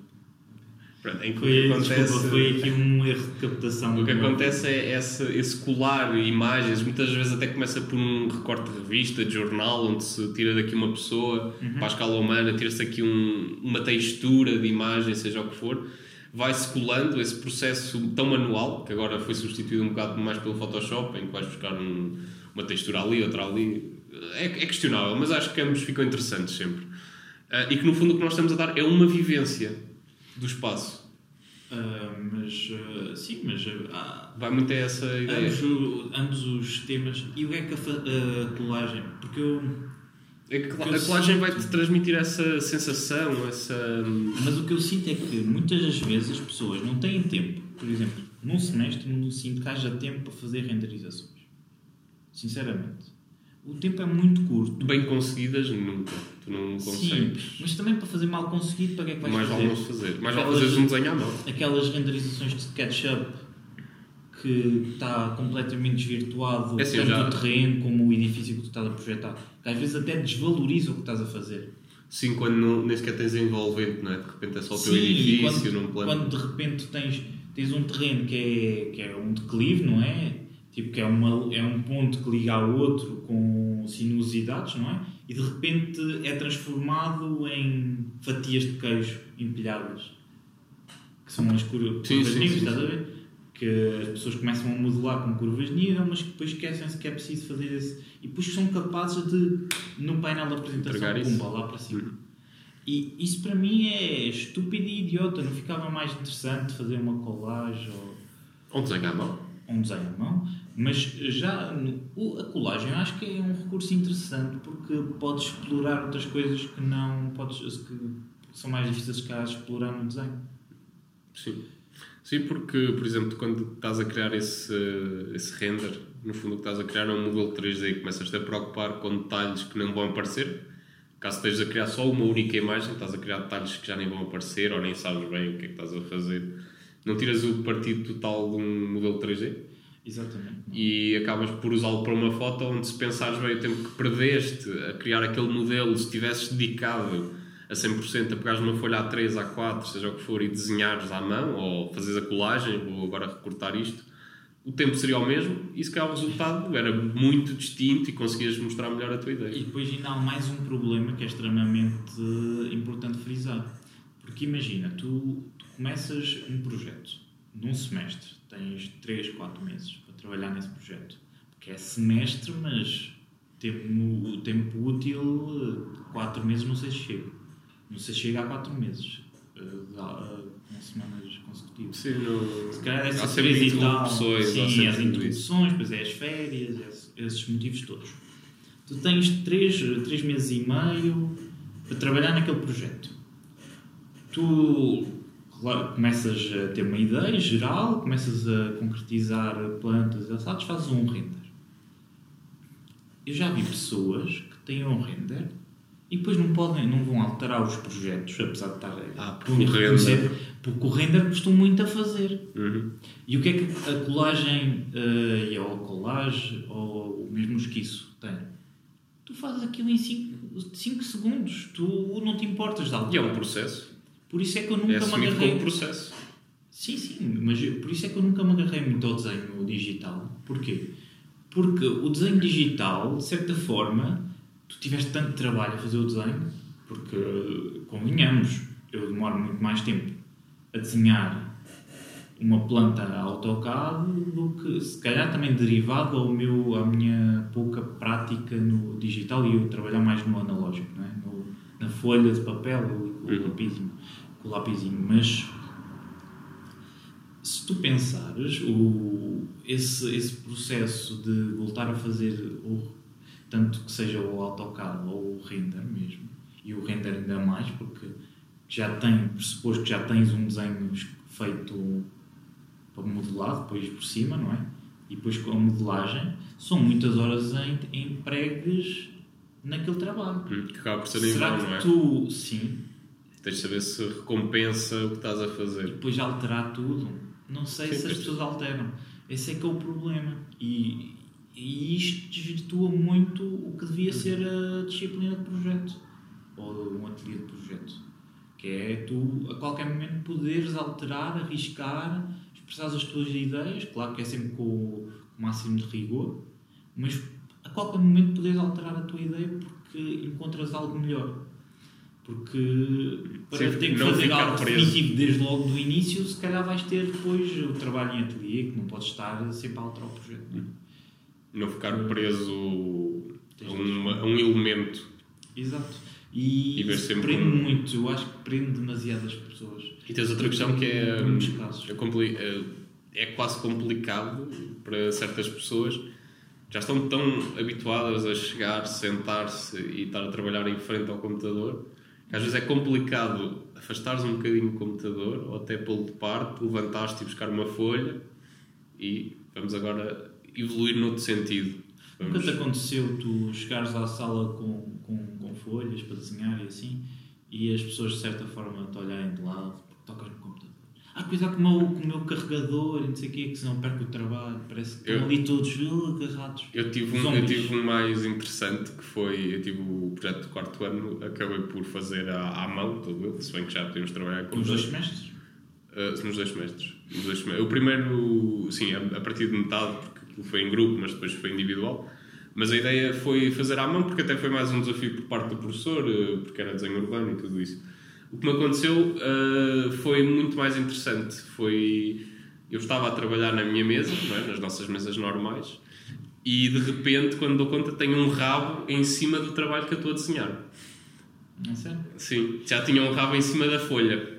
Pronto, em que Foi, acontece... desculpa, foi aqui um erro de captação. O que acontece é esse, esse colar imagens, muitas vezes até começa por um recorte de revista, de jornal, onde se tira daqui uma pessoa, para a escala humana, tira-se aqui um- uma textura de imagem, seja o que for, vai-se colando esse processo tão manual, que agora foi substituído um bocado mais pelo Photoshop, em que vais buscar um- uma textura ali, outra ali. É, é questionável, mas acho que ambos ficam interessantes sempre. Ah, e que no fundo o que nós estamos a dar é uma vivência do espaço. Ah, mas, ah, sim, mas ah, Vai muito a essa ideia. ambos, ambos os temas. E o que é que a, a colagem? Porque eu. É eu a colagem sinto- vai-te transmitir essa sensação, essa. Mas o que eu sinto é que muitas das vezes as pessoas não têm tempo. Por exemplo, num semestre não sinto que haja tempo para fazer renderizações. Sinceramente. O tempo é muito curto. Bem conseguidas, nunca. Tu não Sim, consegues. mas também para fazer mal conseguido, para que é que vais Mais fazer? vale não fazer. Mais vale fazeres um desenho à mão. Aquelas renderizações de SketchUp que está completamente desvirtuado É assim, tanto já- o terreno como o edifício que tu estás a projetar. Que às vezes até desvaloriza o que estás a fazer. Sim, quando não, nem sequer tens envolvente, não é? De repente é só o teu Sim, edifício, quando, num plano. quando de repente tens, tens um terreno que é, que é um declive, não é? Tipo, que é, uma, é um ponto que liga ao outro com sinuosidades, não é? E de repente é transformado em fatias de queijo empilhadas. Que são as cur- curvas Sim, sim, níveis, estás a ver? Que as pessoas começam a modelar com curvas de nível, mas depois esquecem-se que é preciso fazer esse. E depois são capazes de, no painel de apresentação, pumba, lá para cima. Uhum. E isso para mim é estúpido e idiota. Não ficava mais interessante fazer uma colagem Ou um desenho à mão. um desenho à mão? Mas já a colagem eu acho que é um recurso interessante porque podes explorar outras coisas que não podes, que são mais difíceis de explorar no desenho. Sim. Sim, porque, por exemplo, quando estás a criar esse, esse render, no fundo o que estás a criar é um modelo 3D e começas-te a preocupar com detalhes que não vão aparecer. Caso estejas a criar só uma única imagem, estás a criar detalhes que já nem vão aparecer ou nem sabes bem o que é que estás a fazer. Não tiras o partido total de um modelo 3D Exatamente. e acabas por usá-lo para uma foto onde se pensares bem o tempo que perdeste a criar aquele modelo, se estivesses dedicado a 100% a pegares uma folha A3, A4, seja o que for, e desenhares à mão, ou fazeres a colagem, vou agora recortar isto, o tempo seria o mesmo e se calhar o resultado era muito distinto e conseguias mostrar melhor a tua E ideia. depois ainda há mais um problema que é extremamente importante frisar. Porque imagina, tu, tu começas um projeto num semestre, tens 3, 4 meses para trabalhar nesse projeto. Porque é semestre, mas tempo, o tempo útil, 4 meses não sei se chega. Não sei se chega a 4 meses, eh, eh, com semanas consecutivas. Sim, no... Se calhar deve ser há Sim, as interrupções, depois é as férias, esses, esses motivos todos. Tu tens três, três meses e meio para trabalhar naquele projeto. Tu começas a ter uma ideia geral, começas a concretizar plantas e assados, fazes um render. Eu já vi pessoas que têm um render e depois não, podem, não vão alterar os projetos, apesar de estar Ah, por o render- porque o render custou muito a fazer. Uhum. E o que é que a colagem, eh, e ou a colagem, ou o mesmo esquiço tem? Tu fazes aquilo em 5 segundos, tu não te importas de E é um processo. Por isso é que eu É nunca me assumido agarrei. como processo. Sim, sim, mas por isso é que eu nunca me agarrei muito ao desenho digital. Porquê? Porque o desenho digital, de certa forma, tu tiveste tanto trabalho a fazer o desenho, porque, convenhamos, eu demoro muito mais tempo a desenhar uma planta AutoCAD do que, se calhar, também derivado ao meu, à minha pouca prática no digital e eu trabalhar mais no analógico, não é? Na folha de papel e com o Uhum. lapisinho. Com o lapisinho. Mas se tu pensares, o, esse, esse processo de voltar a fazer, o, tanto que seja o AutoCAD ou o render mesmo, e o render ainda mais, porque já tem, pressuposto que já tens um desenho feito para modelar depois por cima, não é? E depois com a modelagem, são muitas horas em, empregues naquele trabalho. Hum, Que acaba por ser em Será vão, que não é? tu, sim, Tens de saber se recompensa o que estás a fazer. depois de alterar tudo, não sei Sim, se as pessoas alteram. Esse é que é o problema. E, e isto desvirtua muito o que devia ser a disciplina de projeto. Ou um ateliê de projeto. Que é tu, a qualquer momento, poderes alterar, arriscar, expressar as tuas ideias. Claro que é sempre com o máximo de rigor. Mas qualquer momento poderes alterar a tua ideia porque encontras algo melhor. Porque para Sim, ter que fazer algo preso. definitivo desde logo do início, se calhar vais ter depois o trabalho em ateliê, que não podes estar sempre a alterar o projeto. não é? Ficar preso a, uma- a um elemento. Exato. E, E isso prende um- muito, eu acho que prende demasiadas pessoas. E tens outra questão que é, Em muitos casos. é, é- é quase complicado para certas pessoas. Já estão tão habituadas a chegar, sentar-se e estar a trabalhar em frente ao computador que às vezes é complicado afastares um bocadinho o computador ou até pô-lo de parte, levantar-te e buscar uma folha e vamos agora evoluir noutro sentido. Nunca Vamos- te aconteceu tu chegares à sala com, com, com folhas para desenhar e assim, e as pessoas de certa forma te olharem de lado porque tocas no. Ah, cuidado com o meu, com o meu carregador e não sei o quê, que senão perco o trabalho. Parece que Eu- estão ali todos uh, agarrados. Eu tive, um, eu tive um mais interessante que foi. Eu tive o projeto do quarto ano, acabei por fazer à, à mão, todo ele, se bem que já podemos trabalhar com Com os dois semestres. Uh, nos dois semestres. Nos dois semestres. O primeiro, sim, a, a partir de metade, porque foi em grupo, mas depois foi individual. Mas a ideia foi fazer à mão, porque até foi mais um desafio por parte do professor, uh, porque era desenho urbano e tudo isso. O que me aconteceu uh, foi muito mais interessante. Foi. Eu estava a trabalhar na minha mesa, é? nas nossas mesas normais, e de repente, quando dou conta, tenho um rabo em cima do trabalho que eu estou a desenhar. Não sei. Sim, já tinha um rabo em cima da folha.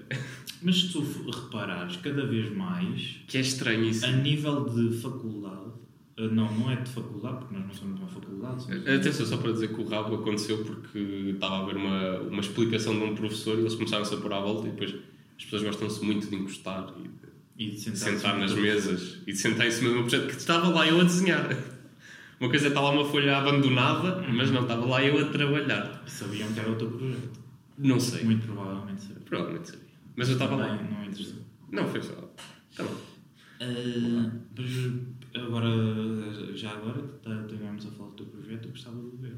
Mas se tu reparares cada vez mais, Que é estranho isso. a nível de faculdade, não, não é de faculdade, porque nós não somos uma faculdade. somos- Atenção, só para dizer que o rabo aconteceu porque estava a haver uma, uma explicação de um professor e eles começaram-se a pôr à volta e depois as pessoas gostam-se muito de encostar e E de de sentar, sentar nas mesas e de sentar em cima de um projeto que estava lá eu a desenhar. Uma coisa é estar lá uma folha abandonada, mas não, estava lá eu a trabalhar. Sabiam que era o teu projeto. Não sei, Muito provavelmente sabiam. provavelmente sabia. Mas eu estava lá. Não, não interessou. Não, foi só. Tá bom. Mas agora, já agora tá- estivemos a falar do teu projeto, eu gostava de ver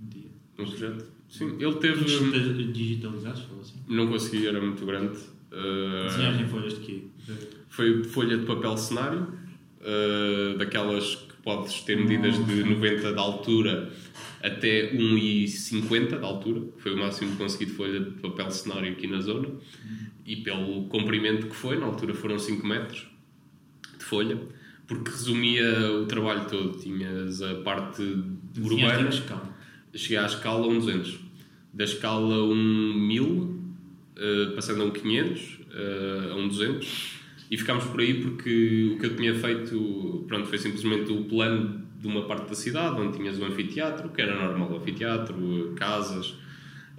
um dia. Um projeto? Sim, ele teve. Digita- Digitalizados, falou assim. Não consegui, era muito grande. Uh, em folhas de quê? Foi folha de papel cenário, uh, daquelas que podes ter medidas de 90 de altura até 1,50 de altura, que foi o máximo que consegui de folha de papel cenário aqui na zona, e pelo comprimento que foi, na altura foram 5 metros de folha, porque resumia o trabalho todo. Tinhas a parte urbana, cheguei à escala 1 200. Da escala 1 1000, eh, passando a um 500, eh, a um 200, e ficámos por aí porque o que eu tinha feito pronto, foi simplesmente o plano de uma parte da cidade, onde tinhas um anfiteatro, que era normal, anfiteatro, casas,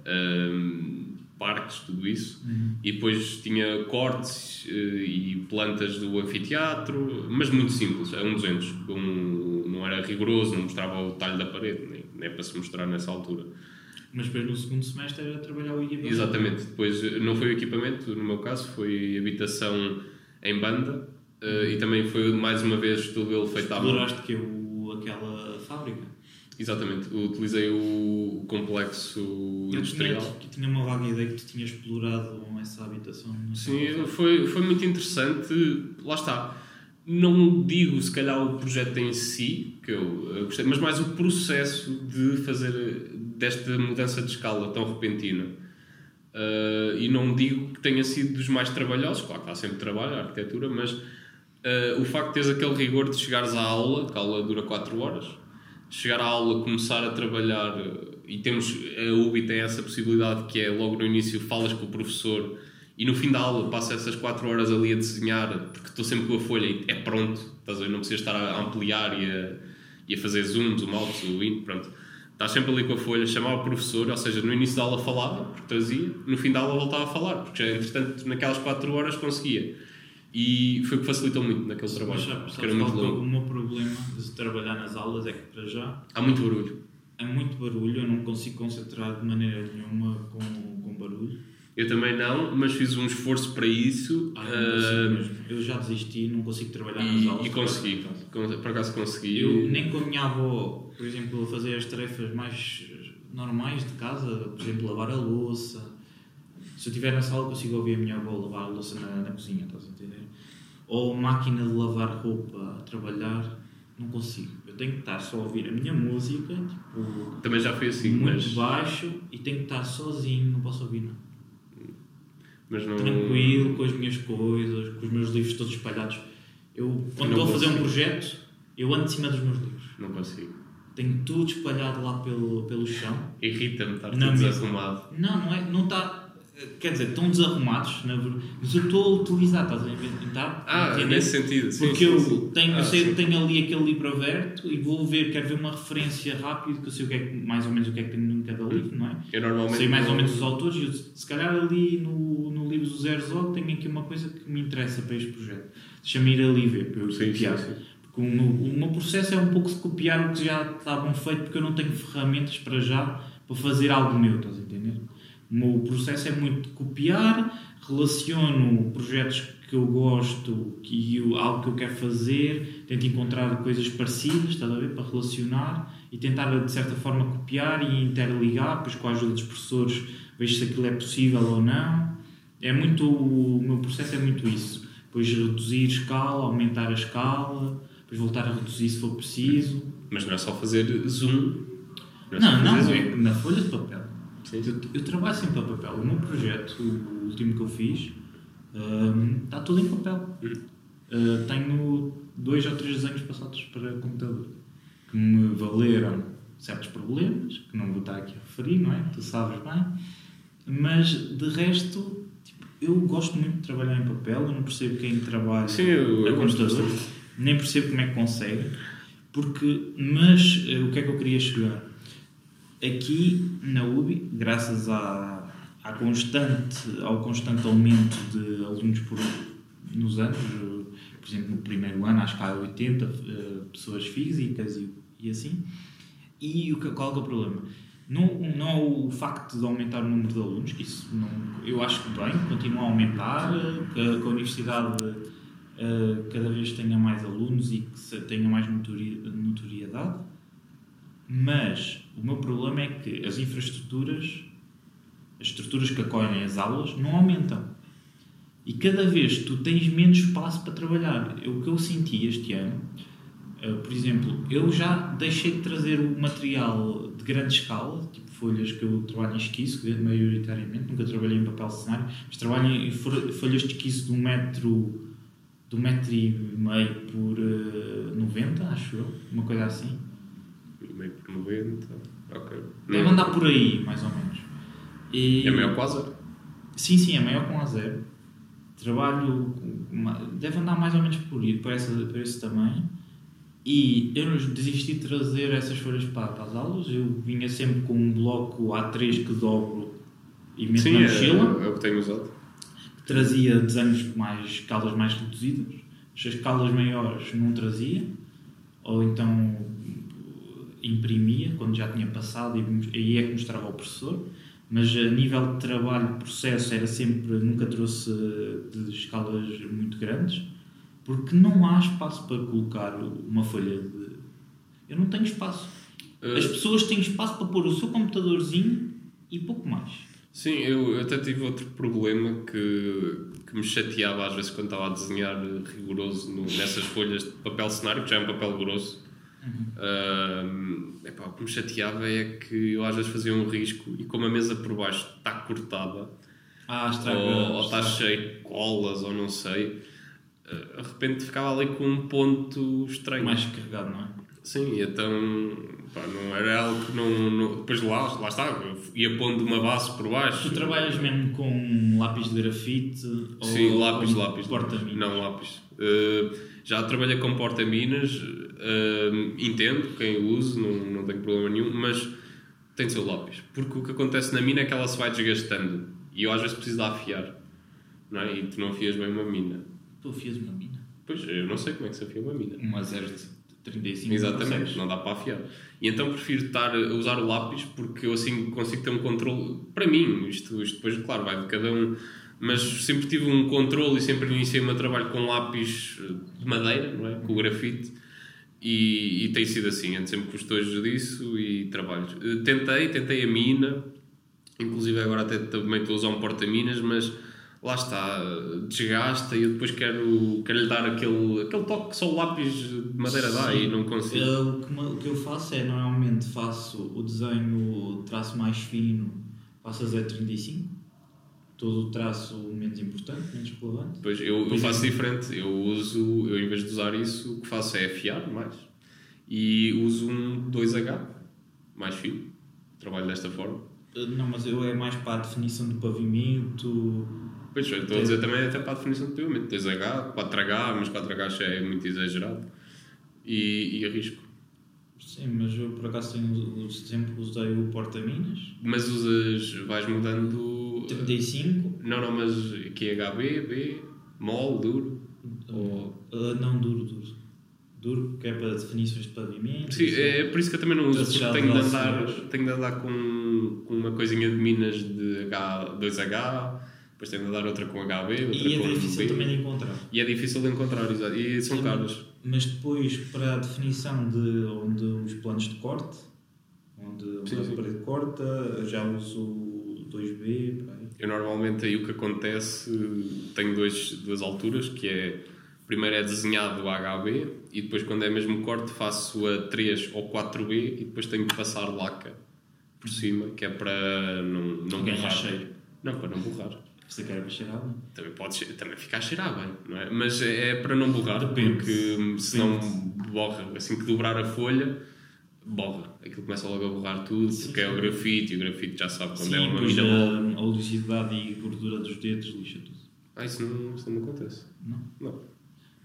ehm, parques, tudo isso. E depois tinha cortes eh, e plantas do anfiteatro, mas muito simples, é um 200. Um, não era rigoroso, não mostrava o talho da parede, nem, nem para se mostrar nessa altura. Mas depois no segundo semestre era trabalhar o equipamento. Exatamente. Depois eh, não foi o equipamento, no meu caso, foi habitação em banda eh, e também foi mais uma vez todo ele feito à mão. Exploraste que o, aquela fábrica. Exatamente. Utilizei o complexo Eu tinha, industrial. eu tinha uma vaga ideia que tu tinhas explorado essa habitação. Sim, foi, foi muito interessante. Lá está. Não digo, se calhar, o projeto em si, que eu eh, gostei, mas mais o processo de fazer desta mudança de escala tão repentina. Eh, e não digo que tenha sido dos mais trabalhosos, claro que há sempre trabalho, a arquitetura, mas eh, o facto de teres aquele rigor de chegares à aula, que a aula dura 4 horas, chegar à aula, começar a trabalhar, eh, e temos, a UBI tem essa possibilidade que é logo no início falas com o professor e no fim da aula passa essas 4 horas ali a desenhar, porque estou sempre com a folha e é pronto, estás a ver? não precisas estar a ampliar e a, e a fazer zooms, o mouse, o in, pronto. Estás sempre ali com a folha, chamava o professor, ou seja, no início da aula falava, porque trazia, no fim da aula voltava a falar, porque já, entretanto, naquelas 4 horas conseguia. E foi o que facilitou muito naquele trabalho, Mas era muito longo. o meu problema de trabalhar nas aulas é que para já Há muito barulho. é muito barulho, eu não consigo concentrar de maneira nenhuma com, com barulho. Eu também não, mas fiz um esforço para isso Ah, mesmo. eu já desisti, não consigo trabalhar nas aulas. e, e consegui. Con- Por acaso consegui. Eu nem com a minha avó, por exemplo, a fazer as tarefas mais normais de casa, por exemplo, lavar a louça. Se eu estiver na sala, consigo ouvir a minha avó lavar a louça na, na cozinha, estás a entender? Ou máquina de lavar roupa a trabalhar, não consigo. Eu tenho que estar só a ouvir a minha música, tipo, Também já foi assim, muito mas, baixo e tenho que estar sozinho, não posso ouvir nada. mas não. Tranquilo, com as minhas coisas, com os meus livros todos espalhados. Eu, quando Não estou a fazer um projeto, eu ando de cima dos meus livros. Não consigo. Tenho tudo espalhado lá pelo, pelo chão. Irrita-me estar tudo desarrumado. Não, não é. Não está. Quer dizer, estão desarrumados, na verdade. Mas eu estou a utilizar, estás a inventar? Ah, Entender? nesse sentido. Sim, Porque sim, eu sim. tenho, Ah, eu sei, tenho ali aquele livro aberto e vou ver, quero ver uma referência rápida, que eu sei o que é mais ou menos o que é que tem em cada livro, não é? Eu normalmente. Sei mais ou não- menos os autores e eu, se calhar ali no, no livro do Zero Zog tenho aqui uma coisa que me interessa para este projeto. Deixa-me ir ali ver para eu Sim, copiar. sim. Porque o meu, o meu processo é um pouco de copiar o que já está bem feito porque eu não tenho ferramentas para já para fazer algo meu, estás a entender? O meu processo é muito de copiar, relaciono projetos que eu gosto e algo que eu quero fazer, tento encontrar coisas parecidas, estás a ver, para relacionar e tentar de certa forma copiar e interligar, depois com a ajuda dos professores vejo se aquilo é possível ou não. É muito, o meu processo é muito isso. Depois reduzir escala, aumentar a escala, depois voltar a reduzir se for preciso. Mas não é só fazer zoom. é só Não, não, é na folha de papel. Eu, eu trabalho sempre a papel. O meu projeto, o último que eu fiz, hum, está tudo em papel. Uh, tenho dois ou três desenhos passados para computador que me valeram certos problemas, que não vou estar aqui a referir, não é? Tu sabes bem. Mas de resto, tipo, eu gosto muito de trabalhar em papel. Eu não percebo quem trabalha Sim, eu- a eu computador, nem percebo como é que consegue. Porque, mas eh, o que é que eu queria chegar? Aqui na UBI, graças à, à constante, ao constante aumento de alunos por, nos anos, eh, por exemplo, no primeiro ano acho que há 80 eh, pessoas físicas e, e assim, e o que, qual é, o problema? Não, não é o facto de aumentar o número de alunos, que isso não, eu acho que bem, continua a aumentar, eh, que, a- que a universidade eh, cada vez tenha mais alunos e que tenha mais notori- notoriedade, mas o meu problema é que as infraestruturas, as estruturas que acolhem as aulas, não aumentam. E cada vez tu tens menos espaço para trabalhar. O que eu senti este ano, eh, por exemplo, eu já deixei de trazer o material de grande escala, tipo folhas que eu trabalho em esquiço, maioritariamente, nunca trabalhei em papel cenário, mas trabalho em fo- folhas de esquiço de um metro, de um metro e meio por eh, 90, acho eu, uma coisa assim. Meio por 90. Ok. Deve andar por aí, mais ou menos. E, É maior que o Azar. Sim, sim, é maior com a zero. Trabalho. com Deve andar mais ou menos por, aí, por, essa, por esse tamanho. E eu desisti de trazer essas folhas para, para as aulas. Eu vinha sempre com um bloco A3 que dobro e Sim, na é, mochila. é o que tenho usado. que trazia desenhos mais escalas mais reduzidas. As escalas maiores não trazia. Ou então imprimia quando já tinha passado e aí é que mostrava ao professor. Mas a nível de trabalho, processo, era sempre, nunca trouxe de escalas muito grandes, porque não há espaço para colocar uma folha de. Eu não tenho espaço. As Uh, pessoas têm espaço para pôr o seu computadorzinho e pouco mais. Sim, eu, eu até tive outro problema que, que me chateava às vezes quando estava a desenhar rigoroso no- nessas folhas de papel cenário, que já é um papel grosso. Ahm, epá, o que me chateava é que eu às vezes fazia um risco e como a mesa por baixo está cortada Ah, estraga. ou, ou está cheio de colas ou não sei, ah, de repente ficava ali com um ponto estranho. mais carregado, não é? Sim, então pá, não era algo que não, não- Depois lá, lá está, ia pondo uma base por baixo. Tu trabalhas mesmo com um lápis de grafite ou Sim, lápis, lápis. porta-minas? Não, lápis. Uh, já trabalhei com porta-minas, uh, entendo quem o use, não, não tenho problema nenhum, mas tem de ser o lápis. Porque o que acontece na mina é que ela se vai desgastando e eu às vezes preciso de afiar, não é? E tu não afias bem uma mina. Tu afias uma mina. Pois, eu não sei como é que se afia uma mina. Uma 0 de 35 Exatamente, não dá para afiar. E então prefiro estar a usar o lápis porque eu assim consigo ter um controle. Para mim, isto, isto depois, claro, vai de cada um. Mas sempre tive um controle e sempre iniciei o meu trabalho com lápis de madeira, não é? Com o grafite. E, e tem sido assim, ando sempre com estojos disso e trabalho. Eh, Tentei, tentei a mina, inclusive agora até também estou a usar um porta-minas, mas lá está, desgasta e eu depois quero, quero lhe dar aquele, aquele toque que só o lápis de madeira dá Sim. e não consigo. O, que, me- o que eu faço é, normalmente, faço o desenho, o traço mais fino, faço a 035. Todo o traço menos importante, menos relevante. Depois eu, eu Pois é. faço diferente, eu uso, eu em vez de usar isso, o que faço é afiar mais e uso um 2H mais fino. Trabalho desta forma. Não, mas eu é mais para a definição do pavimento. Pois, eu estou a dizer também até para a definição do pavimento. 2H, 4H, mas 4H já é muito exagerado. E, e arrisco. Sim, mas eu por acaso tenho, sempre usei o porta-minas. Mas usas, vais mudando. 35. Não, não, mas aqui é HB, B, mol, duro. Ou- Uh, não, duro, duro. Duro, que é para definições de pavimento. Sim, é por isso que eu também não uso, porque tenho de, andar, tenho de andar com, com uma coisinha de minas de H, 2H, depois tem de dar outra com HB, outra E é com difícil B. também de encontrar. E é difícil de encontrar, exato. E são caros. Mas depois, para a definição de onde os planos de corte, onde Sim, a sim. parede corta, já uso o 2B, por aí. Eu normalmente aí o que acontece, tenho dois, duas alturas, que é primeiro é desenhado o HB e depois quando é mesmo corte faço a 3 ou 4B e depois tenho que passar laca por cima, que é para não, não borrar. cheiro. Não, para não borrar. Você quer cheirar bem. Também pode também ficar a cheirar bem, não é? Mas é é para não borrar, Depende. porque hum, senão borra. Assim que dobrar a folha, borra. Aquilo começa logo a borrar tudo, Sim, porque é o sim. grafite e o grafite já sabe quando Sim, é uma mina bola. a, a oleosidade e gordura dos dedos lixa tudo. Ah, isso não, isso não acontece. Não. Não.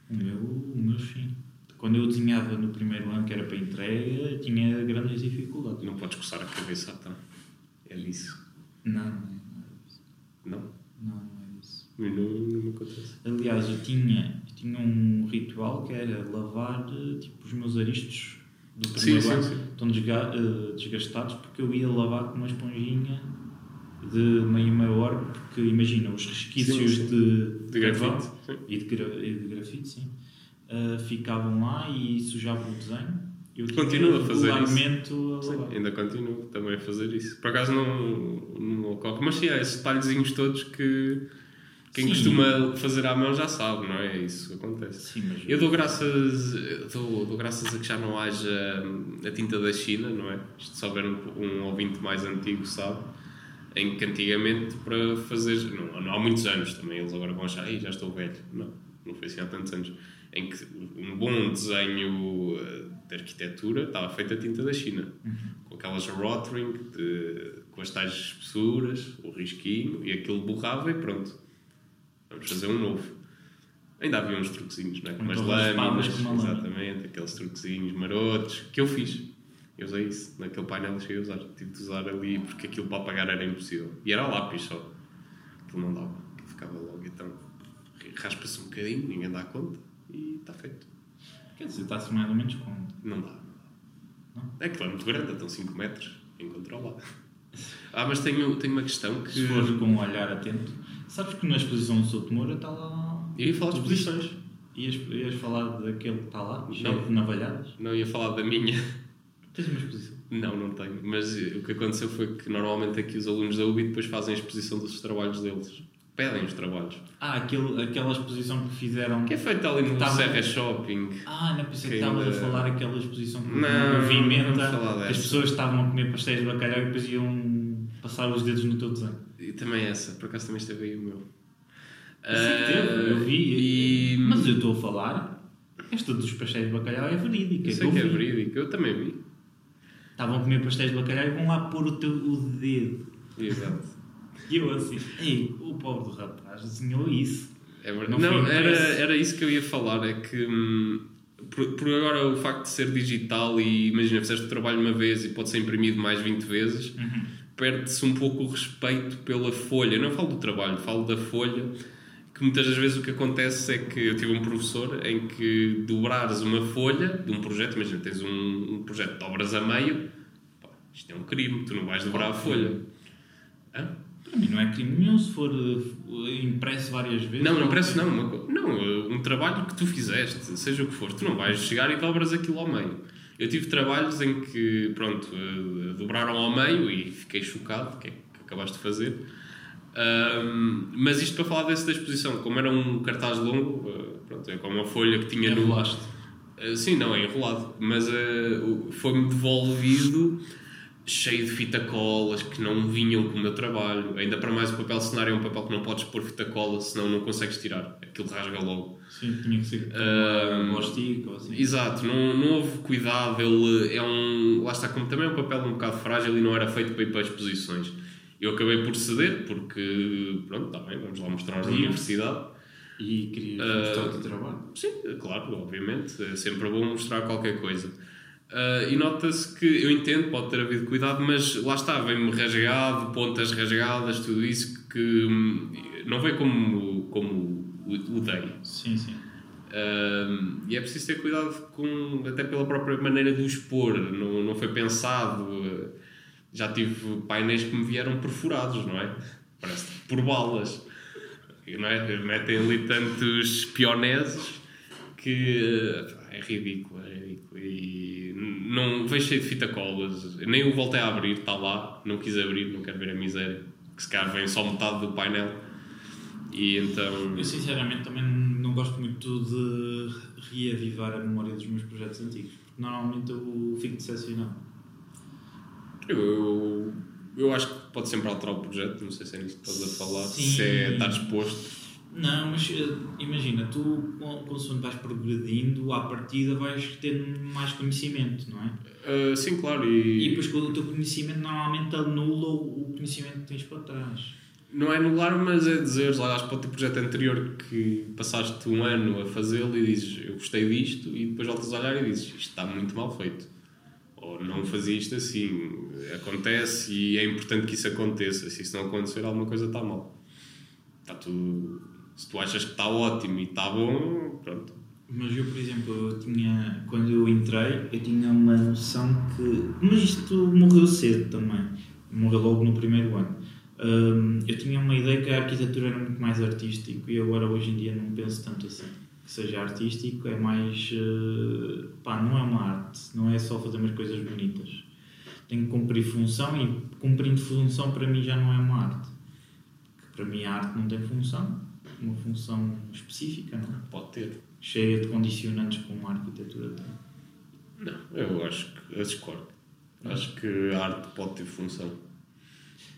O meu, o meu sim. Quando eu desenhava no primeiro ano, que era para entrega, tinha grandes dificuldades. Não podes coçar a cabeça, então. É disso. Não, não é nada disso. Não. Não, não mim não, não me acontece. Aliás, eu tinha, eu tinha um ritual que era lavar eh, tipo, os meus aristos do primeiro sim, ano. sim. Estão desga- eh, desgastados porque eu ia lavar com uma esponjinha de meia meia hora, porque imagina, os resquícios Sim, de, De grafite. E de, gra- e de grafite, sim, eh, ficavam lá e sujavam o desenho. Eu tinha Continua a fazer isso. Sim, lavar. ainda continuo também a fazer isso. Por acaso não, não ocorre. Mas sim, há esses detalhezinhos todos que quem Sim. costuma fazer à mão já sabe, não é? Isso acontece. Sim, mas Eu dou graças, dou, dou graças a que já não haja hum, a tinta da China, não é? Isto se houver um, um ouvinte mais antigo sabe, em que antigamente para fazer, não, não há muitos anos também, eles agora vão achar, já estou velho. Não, não foi assim há tantos anos. Em que um bom desenho eh, de arquitetura estava feito a tinta da China, com aquelas rotring, de, com as tais espessuras, o risquinho, e aquilo borrava e pronto. Vamos fazer um novo. Ainda havia uns truquezinhos, não é? Com umas lâminas, exatamente, aqueles truquezinhos marotos, que eu fiz. Eu usei isso, naquele painel cheguei a usar. Tive de usar ali porque aquilo para apagar era impossível. E era lápis só. Aquilo não dava, aquilo ficava logo. Então raspa-se um bocadinho, ninguém dá conta e está feito. quer dizer, está-se mais ou menos com. Não dá. É que é muito grande, estão 5 metros, incontrolável. Ah, mas tenho, tenho uma questão que. Se for com um olhar atento. Sabes que na exposição do Souto Moura está lá. Eu ia falar de exposições. Ias, ias falar daquele que está lá, Não. cheio de navalhadas? Não ia falar da minha. Tens uma exposição. Não, não tenho. Mas o que aconteceu foi que normalmente aqui os alunos da UBI depois fazem a exposição dos trabalhos deles. Pedem os trabalhos. Ah, aquele, aquela exposição que fizeram. Que é feito ali no Tava- Serra Shopping. Ah, não pensei que estavas a ainda- falar aquela exposição que Não, movimenta. vamos falar que as pessoas estavam a comer pastéis de bacalhau e depois iam passar os dedos no teu desenho. E também essa, por acaso também esteve aí o meu. Ah, eu vi. E... Mas eu estou a falar. Esta dos pastéis de bacalhau é verídica. Eu sei eu que é vi. verídico, eu também vi. Estavam a comer pastéis de bacalhau e vão lá pôr o teu o dedo. Exato. E eu assim, ei, o pobre do rapaz desenhou isso. É verdade. Não Não, era, era isso que eu ia falar. É que hum, por, por agora o facto de ser digital e imagina, fizeste o trabalho uma vez e pode ser imprimido mais 20 vezes, perde-se um pouco o respeito pela folha. Não falo do trabalho, falo da folha. Que muitas das vezes o que acontece é que eu tive um professor em que dobrares uma folha de um projeto, imagina, tens um, um projeto, dobras a meio, pá, isto é um crime, tu não vais dobrar a folha. Hã? Para mim não é crime nenhum se for eh, impresso várias vezes. Não, não parece não. Uma, não, uh, um trabalho que tu fizeste, seja o que for, tu não vais chegar e dobras aquilo ao meio. Eu tive trabalhos em que, pronto, uh, dobraram ao meio e fiquei chocado, que é que acabaste de fazer. Ahm, mas isto para falar desse da exposição, como era um cartaz longo, uh, pronto, é como uma folha que tinha no. Enrolaste. Uh, sim, não, é enrolado. Mas uh, foi-me devolvido cheio de fita colas que não vinham com o meu trabalho. Ainda para mais o papel cenário é um papel que não podes pôr fita cola, senão não consegues tirar. Aquilo rasga logo. Sim, tinha que ser Ah, um ou assim. Exato, não, não houve cuidado. Ele é um. Lá está, como também é um papel um bocado frágil e não era feito para ir para exposições. Eu acabei por ceder, porque, pronto, está bem, vamos lá mostrar na universidade. E querias Ah, mostrar o teu trabalho. Sim, claro, obviamente. É sempre bom mostrar qualquer coisa. Ah, e nota-se que, eu entendo, pode ter havido cuidado, mas lá está, vem-me rasgado, pontas rasgadas, tudo isso que hum, não vem como, como o, dei. Sim, sim. Um, e é preciso ter cuidado com, até pela própria maneira de o expor, não, não foi pensado. uh, Já tive painéis que me vieram perfurados, não é? Parece por balas. não é? Metem ali tantos pioneses que é ridículo, é ridículo. E não vejo cheio de fita colas, nem o voltei a abrir, está lá, não quis abrir, não quero ver a miséria, que se calhar vem só metade do painel. E então. Eu sinceramente também não gosto muito de reavivar a memória dos meus projetos antigos, porque normalmente eu fico decepcionado. Eu, eu, eu acho que pode sempre alterar o projeto, não sei se é nisso que estás a falar, Sim. se é estar disposto. Não, mas eh, imagina, tu con- consoante vais progredindo, à partida vais tendo mais conhecimento, não é? Ah, sim, claro, E e, depois com o teu conhecimento normalmente anula o conhecimento que tens para trás. não é anular, mas é dizer, lá acho que pode ter projeto anterior que passaste um ano a fazê-lo e dizes eu gostei disto, e depois voltas a olhar e dizes isto está muito mal feito. Ou não fazia isto assim, acontece e é importante que isso aconteça. Se isso não acontecer, alguma coisa está mal. Está tudo. Se tu achas que está ótimo e está bom, pronto. Mas eu, por exemplo, eu tinha, quando eu entrei, eu tinha uma noção que. Mas isto morreu cedo também. Morreu logo no primeiro ano. Hum, eu tinha uma ideia que a arquitetura era muito mais artístico e agora hoje em dia não penso tanto assim. Que seja artístico é mais. eh, pá, não é uma arte, não é só fazer umas coisas bonitas. Tem que cumprir função e cumprindo função para mim já não é uma arte. Que para mim a arte não tem função, uma função específica, não é? Pode ter. cheia de condicionantes como a arquitetura tem. Não, eu acho que eu discordo. Acho que a arte pode ter função.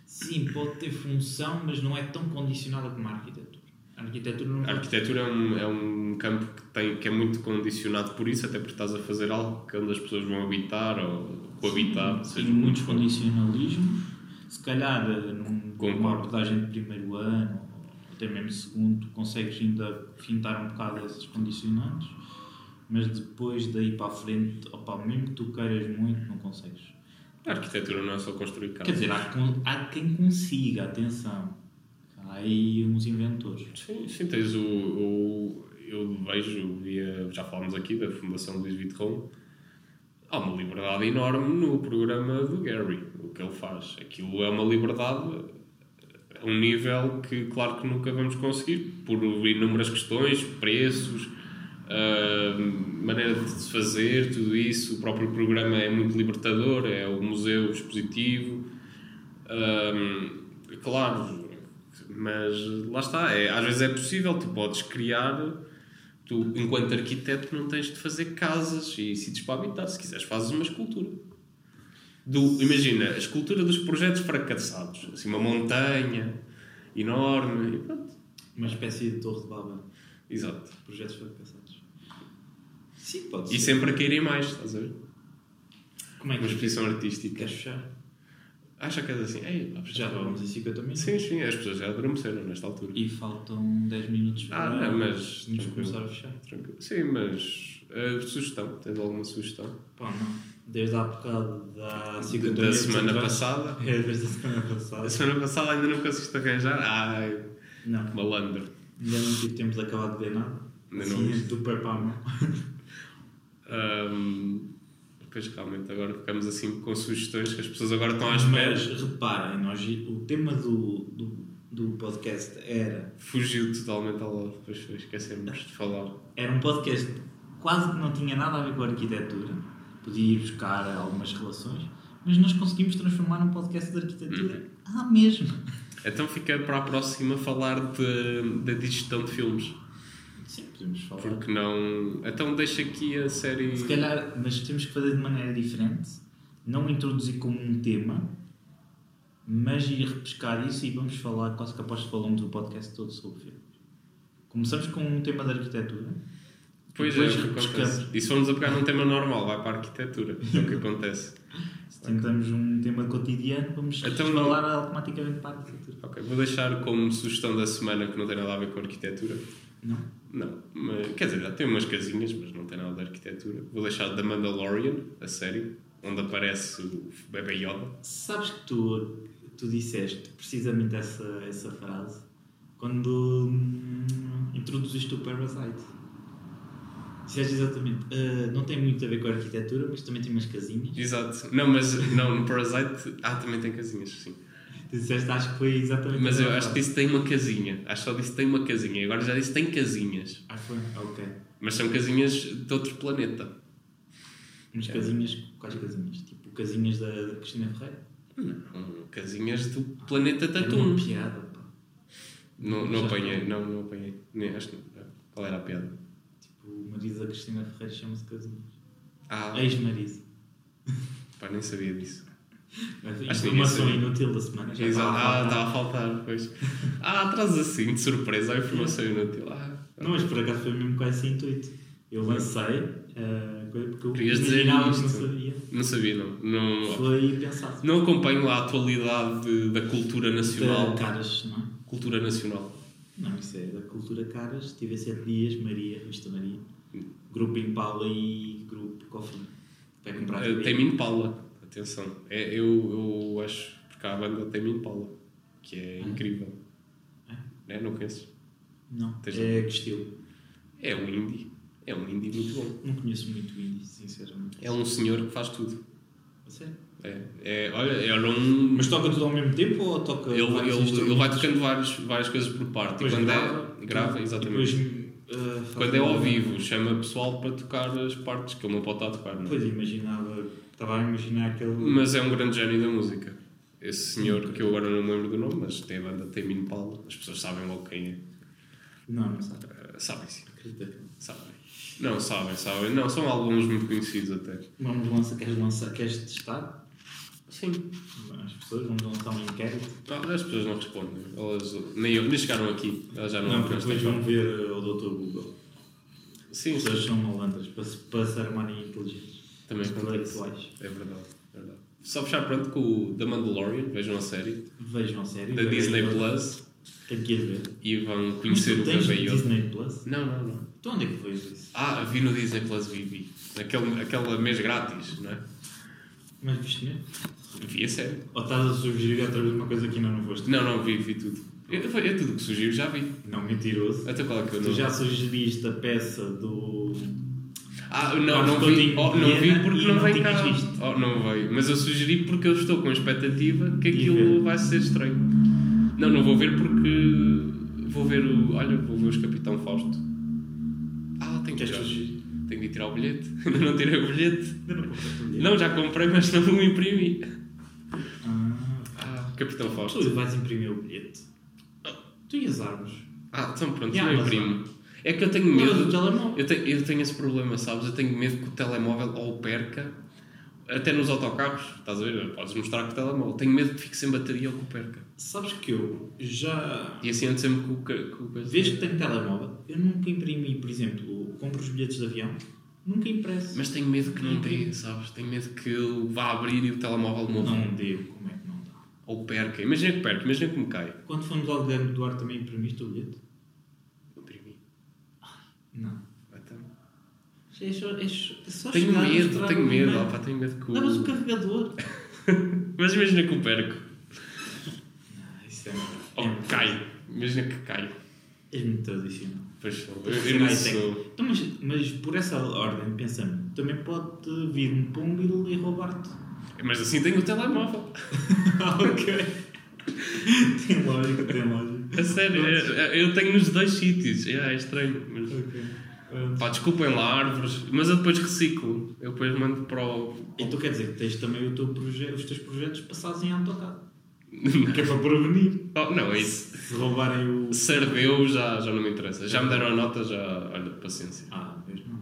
Sim, pode ter função, mas não é tão condicionada como a arquitetura. A arquitetura não A arquitetura é um, é um campo que, tem, que é muito condicionado por isso, até porque estás a fazer algo que onde as pessoas vão habitar ou coabitar. ou Tem seja, muitos condicionalismos. Se calhar, eh, num- numa abordagem de primeiro ano, até mesmo segundo, consegues ainda fintar um bocado esses condicionantes, mas depois daí para a frente, opa, mesmo que tu queiras muito, não consegues. A arquitetura não é só construir casas. Quer dizer, há, há quem consiga, atenção. Há aí uns inventores. Sim, sim, tens o, o- Eu vejo, via, já falámos aqui da Fundação Luís Vuitton, há uma liberdade enorme no programa do Gary, o que ele faz. Aquilo é uma liberdade um nível que, claro que nunca vamos conseguir, por inúmeras questões, preços, ah, maneira de se fazer, tudo isso. O próprio programa é muito libertador, é o museu expositivo. Ah, claro, mas lá está, é, às vezes é possível, tu podes criar, tu enquanto arquiteto não tens de fazer casas e sítios para habitar, se quiseres fazes uma escultura. Do, imagina, a escultura dos projetos fracassados, assim uma montanha enorme, e pronto. Uma espécie de torre de baba. Exato. Projetos fracassados. Sim, pode E ser. sempre a caírem mais, estás a ver? Como é Uma que exposição artística. Queres fechar? Acha que és assim? Ei, Já vamos em 50 minutos. Sim, sim, as pessoas já adormeceram nesta altura. E faltam 10 minutos Ah, para não, mas- nos começar a fechar. Tranquilo. Sim, mas a sugestão, tens alguma sugestão? Pá, não. Desde há bocado da 50 Da semana passada? É, desde a semana passada. A semana passada ainda não conseguiste arranjar? Ai, Não, malandro. ainda não tive tempo de acabar de ver nada. Ainda Assim, não do pé para a mão. Ahm, Pois realmente agora ficamos assim com sugestões que as pessoas agora estão à espera. Mas reparem, nós, o tema do, do, do podcast era, Fugiu totalmente ao lado, depois esquecemos de falar. era um podcast quase que não tinha nada a ver com a arquitetura. Podia ir buscar algumas relações, mas nós conseguimos transformar num podcast de arquitetura. Ah, mesmo! Então fica para a próxima falar de, da digestão de filmes. Sim, podemos falar. Porque não. Então deixa aqui a série. Se calhar, mas temos que fazer de maneira diferente. Não introduzir como um tema, mas ir repescar isso e vamos falar, quase que aposto que falamos o podcast todo sobre filmes. Começamos com um tema de arquitetura. Pois é, depois o que acontece. E se formos a pegar num tema normal, vai para a arquitetura. É o que acontece. Se tentamos um tema cotidiano, vamos Então, falar automaticamente para a arquitetura. Ok, vou deixar como sugestão da semana que não tem nada a ver com arquitetura. Não? Não, mas, quer dizer, já tem umas casinhas, mas não tem nada de arquitetura. Vou deixar The Mandalorian, a série, onde aparece o Bebê Yoda. Sabes que tu, tu disseste precisamente essa, essa frase quando hum, introduziste o Parasite. Disseste exatamente. "Ah, não tem muito a ver com a arquitetura, mas também tem umas casinhas. Exato. Não, mas não, no Parasite, ah, também tem casinhas, sim. Disseste, acho que foi exatamente Mas eu acho que disse tem uma casinha. Acho que só disse tem uma casinha. Agora já disse tem casinhas. Ah, foi? Ok. Mas são casinhas de outro planeta. Uns É. casinhas, quais casinhas? Tipo, casinhas da, da Cristina Ferreira? Não, casinhas do planeta Era Tatum. uma piada, pá. Não, não apanhei, não, não apanhei. Nem, acho que não. Qual era a piada? O marido da Cristina Ferreira chama-se casinhas. Ah, Ex-marido. pá, nem sabia disso. Que Informação inútil da semana. Já Exato. Ah, estava a faltar, pois. Ah, traz assim, de surpresa, a informação inútil. Ah, Não, mas por acaso foi mesmo com esse intuito. Eu lancei, coisa porque eu Querias dizer não sabia. não sabia, não. Não, Foi pensado. não acompanho a atualidade de- da cultura nacional. De caras, não é? Cultura nacional. Não, isso é da cultura caras. Tive sete dias, Maria, Revista Maria. Grupo Impala e Grupo Coffee. Vai comprar Uh, Tem Impala, atenção. É, eu, eu acho, porque há a banda Tem Impala, que é Ah. incrível. É? É, não conheces? Não, Tens é que estilo? É um indie. É um indie muito bom. Não conheço muito indie, sinceramente. É um senhor que faz tudo. Sério? É, é, olha, era um. Mas toca tudo ao mesmo tempo ou toca Ele, ele, ele vai tocando vários, várias coisas por parte. Depois e quando grava, é. Grava, exatamente. Depois, eh, faz quando é ao vivo, chama pessoal para tocar as partes que ele não pode estar a tocar. Não. é? Pois imaginava, estava a imaginar aquele. Mas é um grande gênio da música. Esse senhor, que eu agora não me lembro do nome, mas tem a banda Tem Impala. As pessoas sabem logo quem é. Não, não sabe. Uh, sabem sim. Sabem. Não, sabem, sabem. Não, são alguns muito conhecidos até. Vamos lançar, queres lançar, queres testar? Sim. As pessoas vamos lançar um inquérito. Ah, as pessoas não respondem. Elas nem, nem chegaram aqui. Elas já não Não, porque depois vão ver eh, o Dr. Google. Sim, As sim. pessoas são malandras para, se- para se armarem inteligentes. Também intelectuais. É verdade, é verdade. Só fechar pronto com o The Mandalorian, vejam a série, Vejam a série. da Disney Plus, Tenho que ir ver. e vão conhecer o Bebê Yoda. Disney Plus? Não, não, não. Então onde é que foi isso? Ah, vi no Disney Plus, vi, vi. Aquele, aquele mês grátis, não é? Mas viste mesmo? Vi a série. Ou estás a sugerir outra vez uma coisa que ainda não foste? Não, não, vi, vi tudo. Eu, eu tudo que sugiro já vi. Não, mentiroso. Até qual é que eu Tu não... já sugeriste a peça do. Ah, não, não vi, oh, não vi porque não não veio cá. Oh, não veio. Mas eu sugeri porque eu estou com a expectativa que aquilo vai ser estranho. Não, não vou ver porque vou ver o. Olha, vou ver os Capitão Fausto. Ah, tenho que, Queres sugerir? Tenho que ir tirar o bilhete. Ainda não tirei o bilhete. Ainda não compraste o bilhete? Não, já comprei, mas não o imprimi. Ah, Ah, Capitão Fausto. tu vais imprimir o bilhete. Tu e as árvores. Ah, então pronto, não imprimo. É que eu tenho medo. o telemóvel. Eu tenho, eu tenho esse problema, sabes? Eu tenho medo que o telemóvel ou o perca, até nos autocarros, estás a ver? Podes mostrar com o telemóvel. Tenho medo que fique sem bateria ou que o perca. Sabes que eu já. E assim ando sempre com o ca- com o coisa. Vês que tenho telemóvel, eu nunca imprimi, por exemplo, compro os bilhetes de avião, nunca impresso. Mas tenho medo que não dê, sabes? Tenho medo que ele vá abrir e o telemóvel morra. não deu, como é que não dá? Ou perca. Imagina que perca, imagina que me cai. Quando fomos ao Guilherme Duarte também imprimiste o bilhete? Imprimi. Não. Então. É só, é só, Tenho medo, tenho medo. Opa, tenho medo que o... Davas o carregador. Mas imagina que o perco. Isso. Ou é cai. Imagina que cai. És muito tradicional. Pois sou. Tens Eu, eu não sou. Então, mas, mas por essa ordem, pensando, também pode vir um pombo e roubar-te. Mas assim tenho o telemóvel. ok. tem lógica, tem lógica. A sério, é- é- eu tenho nos dois sítios. É, é estranho. Mas... Ok. Pá, desculpem lá árvores, mas eu depois reciclo. Eu depois mando para o. Então quer dizer que tens também o teu proje- os teus projetos passados em AutoCAD. Que é para prevenir. Oh, não, é isso. Se roubarem o. Ser Deus já, já não me interessa. Já me deram a nota, já. Olha, paciência. Ah, vês não.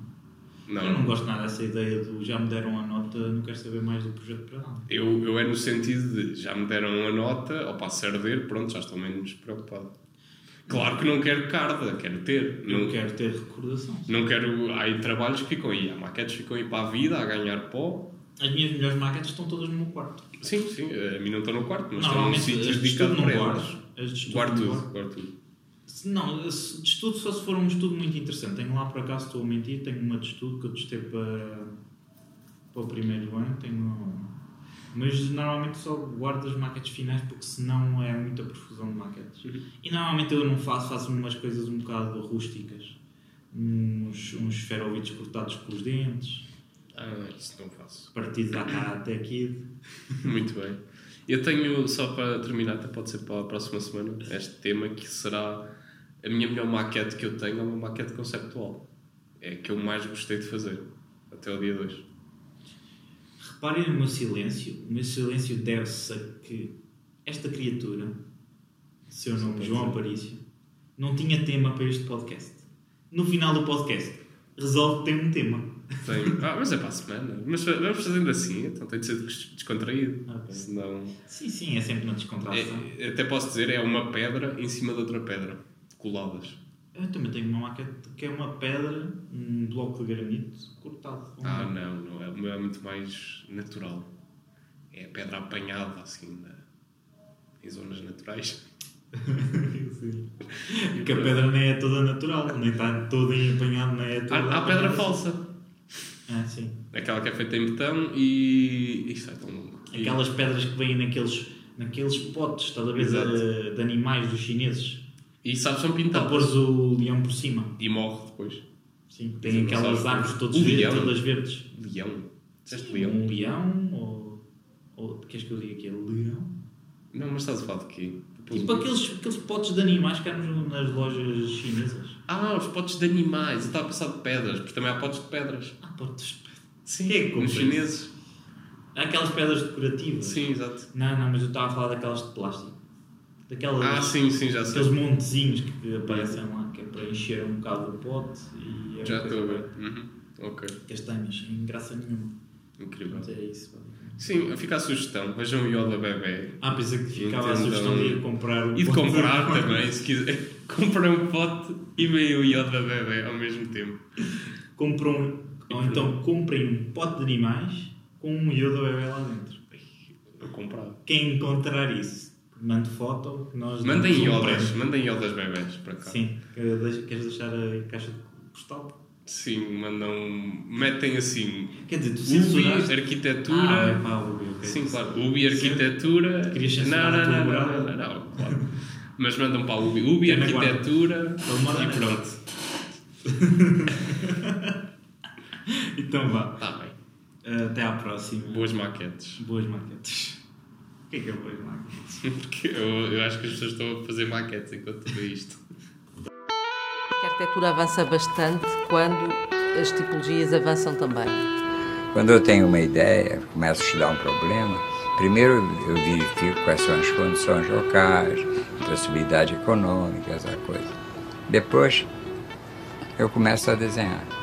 Não, Eu não gosto nada dessa ideia do já me deram a nota, não quero saber mais do projeto para nada. Eu, eu é no sentido de já me deram a nota, ou para ser arder, pronto, já estou menos preocupado. Claro que não quero carda, quero ter. Não, quero ter recordação. não quero. Há aí trabalhos que ficam aí, há maquetes que ficam aí para a vida, a ganhar pó. As minhas melhores maquetes estão todas no meu quarto. Sim, sim, a mim não estão no quarto, mas estão num sítio dedicado para não elas. guardo. Não tudo, guardo. Não, de estudo só se for um estudo muito interessante. Tenho lá por acaso, estou a mentir, tenho uma de estudo que eu testei para, para o primeiro ano. Tenho, mas normalmente só guardo as maquetes finais porque senão é muita profusão de maquetes. E normalmente eu não faço, faço umas coisas um bocado rústicas. Uns, uns esferoides cortados com os dentes, Ah, isso não faço. partidos à cara até aqui. Muito bem. Eu tenho, só para terminar, até pode ser para a próxima semana, este tema que será a minha melhor maquete que eu tenho, é uma maquete conceptual. É a que eu mais gostei de fazer, até o dia 2. Reparem no meu silêncio. O meu silêncio deve-se a que esta criatura, seu nome João Aparício, não tinha tema para este podcast. No final do podcast, resolve ter um tema. Tenho. Ah, mas é para a semana. Mas vamos fazendo assim, então tem de ser descontraído. Ok. Senão. Sim, sim, é sempre uma descontração. É, até posso dizer, é uma pedra em cima de outra pedra, coladas. Eu também tenho uma maquete que é uma pedra, um bloco de granito cortado. Ah, não, não. É, o meu é muito mais natural. É a pedra apanhada, assim, na, em zonas naturais. Porque a pedra nem é toda natural, nem está toda em apanhado, nem é toda. Há, há pedra falsa. Ah, sim. Aquela que é feita em betão e. Isto é tão longo. E- Aquelas pedras que vêm naqueles, naqueles potes, Exato. de, de animais dos chineses. E sabes, são Para pintadas. pôres o leão por cima. E morre depois. Sim, tem aquelas árvores todas verdes, todas verdes. Leão. Disseste leão? Um leão ou. ou queres que eu diga que é leão? Não, mas estás a falar de quê? Tipo aqueles, aqueles potes de animais que há nas lojas chinesas. Ah, os potes de animais. Eu estava a pensar de pedras, porque também há potes de pedras. Ah, potes de pedra. Sim, Quem é que compra isso? chineses. Há aquelas pedras decorativas. Sim, exato. Não, não, mas eu estava a falar daquelas de plástico. Daquelas, Ah, sim, sim, já sei. Aqueles montezinhos que aparecem lá, que é para encher um bocado o pote e é Já estou a ver. Uhum. Ok, Castanhas, sem graça nenhuma. incrível. Mas é isso. Sim, fica a sugestão. Vejam o Yoda Bebê. Ah, pensei que ficava a Entendam. sugestão de ir comprar o E de comprar também, se quiser. Comprar um pote e meio o Yoda Bebê ao mesmo tempo. Compram, ou então comprem um pote de animais com um Yoda bebê lá dentro. Eu comprava. Quem encontrar isso, mande foto. Nós Mandem um Yodas, mandem Yodas Bebés para cá. Sim, queres deixar- a caixa de postal? Sim, mandam. Metem assim. Quer dizer, tu Ubi, censuraste. arquitetura. Ah, é pá, Ubi, ok. Sim, claro. Ubi, arquitetura. Querias Não, censurar não, não, não, não, não, não, claro. Mas mandam para o Ubi. Ubi, arquitetura. E pronto. Então vá. Está bem. Uh, Até à próxima. Boas maquetes. Boas maquetes. O que é que é boas maquetes? Porque eu, eu acho que as pessoas estão a fazer maquetes enquanto tu vê isto. A arquitetura avança bastante quando as tipologias avançam também. Quando eu tenho uma ideia, começo a estudar um problema, primeiro eu verifico quais são as condições locais, possibilidade econômica, essa coisa. Depois eu começo a desenhar.